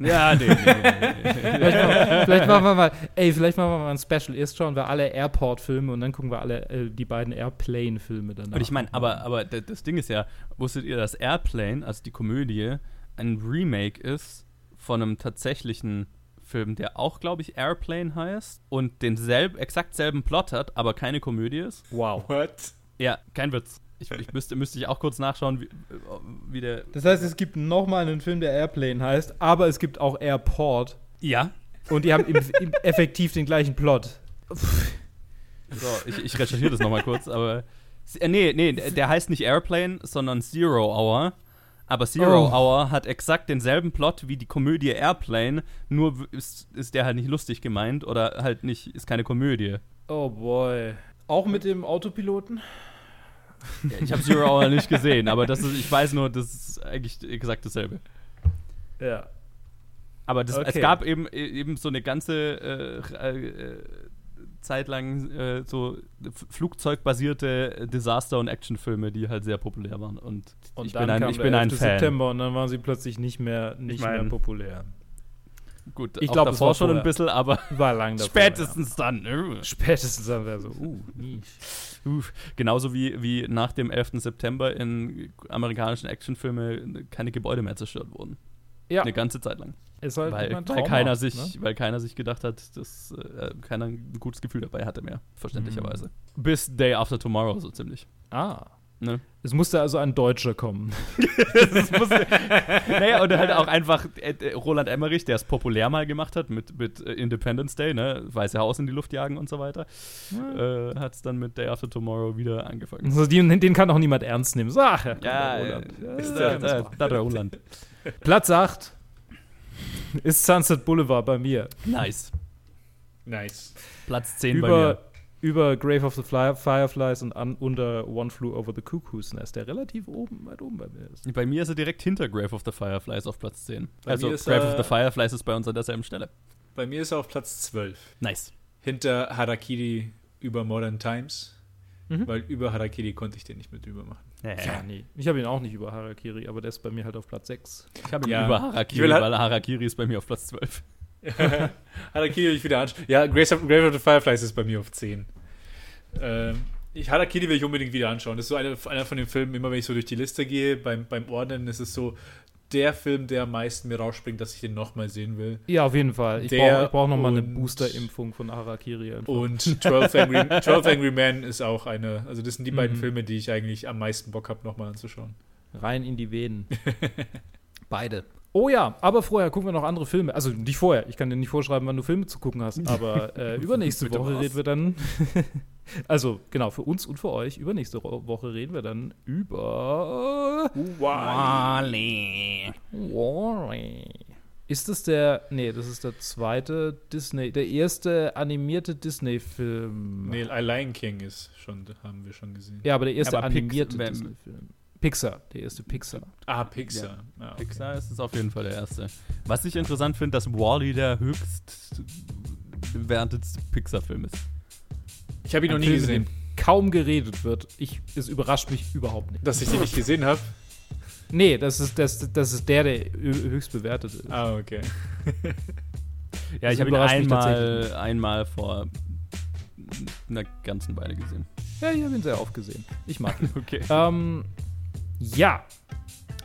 Ja, nee, nee, nee, nee. vielleicht, machen, vielleicht machen wir mal, ey, vielleicht machen wir mal ein Special. Erst schauen wir alle Airport-Filme und dann gucken wir alle äh, die beiden Airplane-Filme danach. Und ich meine, aber, aber das Ding ist ja, wusstet ihr, dass Airplane, also die Komödie, ein Remake ist von einem tatsächlichen Film, der auch, glaube ich, Airplane heißt und den selb, exakt selben Plot hat, aber keine Komödie ist? Wow. What? Ja, kein Witz. Ich, ich müsste, müsste ich auch kurz nachschauen, wie, wie der. Das heißt, es gibt nochmal einen Film, der Airplane heißt, aber es gibt auch Airport. Ja. Und die haben im, im effektiv den gleichen Plot. So, ich, ich recherchiere das nochmal kurz, aber. Äh, nee, nee, der heißt nicht Airplane, sondern Zero Hour. Aber Zero Oh. Hour hat exakt denselben Plot wie die Komödie Airplane, nur ist, ist der halt nicht lustig gemeint oder halt nicht, ist keine Komödie. Oh boy. Auch mit dem Autopiloten? Ja, Ich habe Zero Hour nicht gesehen, aber das ist, ich weiß nur, das ist eigentlich exakt dasselbe. Ja. Aber das, es Okay. gab eben, eben so eine ganze äh, äh, Zeit lang äh, so flugzeugbasierte Desaster- und Actionfilme, die halt sehr populär waren. Und, Und ich dann bin ein, kam ich der bin ein 11. Fan. September und dann waren sie plötzlich nicht mehr, nicht mein- mehr populär. Gut, Ich auch glaub, es davor war schon ein bisschen, aber War lang davor. spätestens dann. Ja. Spätestens dann wäre so, uh, nicht. Uff. Genauso wie, wie nach dem 11. September in amerikanischen Actionfilmen keine Gebäude mehr zerstört wurden. Ja, Eine ganze Zeit lang. ist halt Weil, ein weil, Trauma, keiner sich, ne? weil keiner sich gedacht hat, dass äh, keiner ein gutes Gefühl dabei hatte mehr, verständlicherweise. Mhm. Bis Day After Tomorrow so ziemlich. Ah. Ne? Es musste also ein Deutscher kommen. musste, naja, und halt auch einfach äh, äh, Roland Emmerich, der es populär mal gemacht hat mit, mit äh, Independence Day, ne? Weiße Haus in die Luft jagen und so weiter, äh, hat es dann mit Day After Tomorrow wieder angefangen. Also den, den kann auch niemand ernst nehmen. So, ach, ja, Ja, ja, Roland. ja, Ist der- der, der, der, Roland. Platz 8 ist Sunset Boulevard bei mir. Nice. Nice. Platz 10 bei Über, mir. Über Grave of the Fly Fireflies und an, unter One Flew Over the Cuckoo's Nest, der relativ oben, weit oben bei mir ist. Bei mir ist er direkt hinter Grave of the Fireflies auf Platz 10. Bei also Grave er- of the Fireflies ist bei uns an derselben Stelle. Bei mir ist er auf Platz 12. Nice. Hinter Harakiri über Modern Times. Mhm. weil über Harakiri konnte ich den nicht mit drüber machen. Ja, nee. Ich habe ihn auch nicht über Harakiri, aber der ist bei mir halt auf Platz 6. Ich habe ihn Ja. über Ich Harakiri, will halt- weil Harakiri ist bei mir auf Platz 12. Harakiri will ich wieder anschauen. Ja, Grace of, Grave of the Fireflies ist bei mir auf 10. Ähm, ich, Harakiri will ich unbedingt wieder anschauen. Das ist so eine, einer von den Filmen, immer wenn ich so durch die Liste gehe, beim, beim Ordnen ist es so der Film, der am meisten mir rausspringt, dass ich den nochmal sehen will. Ja, auf jeden Fall. Ich brauche brauch noch mal eine Booster-Impfung von Harakiri. einfach. Und 12 Angry, 12 Angry Men ist auch eine, also das sind die beiden Mhm. Filme, die ich eigentlich am meisten Bock habe, nochmal anzuschauen. Rein in die Venen. Beide. Oh ja, aber vorher gucken wir noch andere Filme. Also nicht vorher, ich kann dir nicht vorschreiben, wann du Filme zu gucken hast, aber äh, übernächste Woche reden wir dann. also genau, für uns und für euch. Übernächste Woche reden wir dann über. Wally. Wall-E. Ist das der. Nee, das ist der zweite Disney. Der erste animierte Disney-Film. Nee, Lion King ist schon, haben wir schon gesehen. Ja, aber der erste Aber animierte Disney-Film. Pixar, der erste Pixar. Ah, Pixar. Ah, okay. Pixar ist es auf jeden Fall der erste. Was ich interessant finde, dass Wally der höchst bewertetste Pixar-Film ist. Ich habe ihn noch Ein nie Film, gesehen. Kaum geredet wird. Ich, es überrascht mich überhaupt nicht. Dass ich den nicht gesehen habe. Nee, das ist, das, das ist der, der hö- höchst bewertet ist. Ah, okay. Ja, Das ich habe ihn einmal, einmal vor einer ganzen Weile gesehen. Ja, ich habe ihn sehr oft gesehen. Ich mag ihn. Okay. ähm, ja.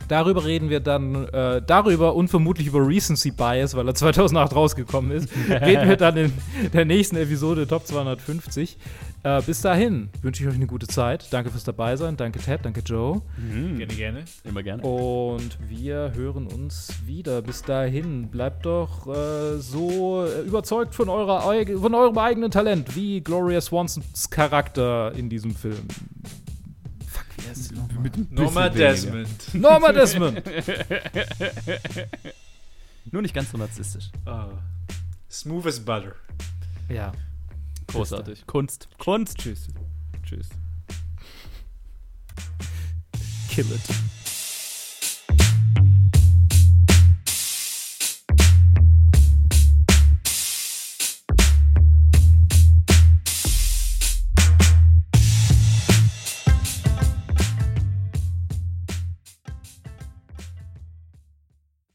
Darüber reden wir dann, äh, darüber und vermutlich über Recency Bias, weil er 2008 rausgekommen ist, reden wir dann in der nächsten Episode Top 250. Äh, bis dahin wünsche ich euch eine gute Zeit. Danke fürs Dabeisein. Danke Ted, danke Joe. Mhm. Gerne, gerne. Immer gerne. Und wir hören uns wieder. Bis dahin, bleibt doch äh, so äh, überzeugt von, eurer, von eurem eigenen Talent, wie Gloria Swansons Charakter in diesem Film. Ein Norma. Desmond. Norma Desmond! Nur nicht ganz so narzisstisch. Ah. Smooth as butter. ja. Großartig. Kunst. Kunst. Tschüss. Tschüss. Kill it.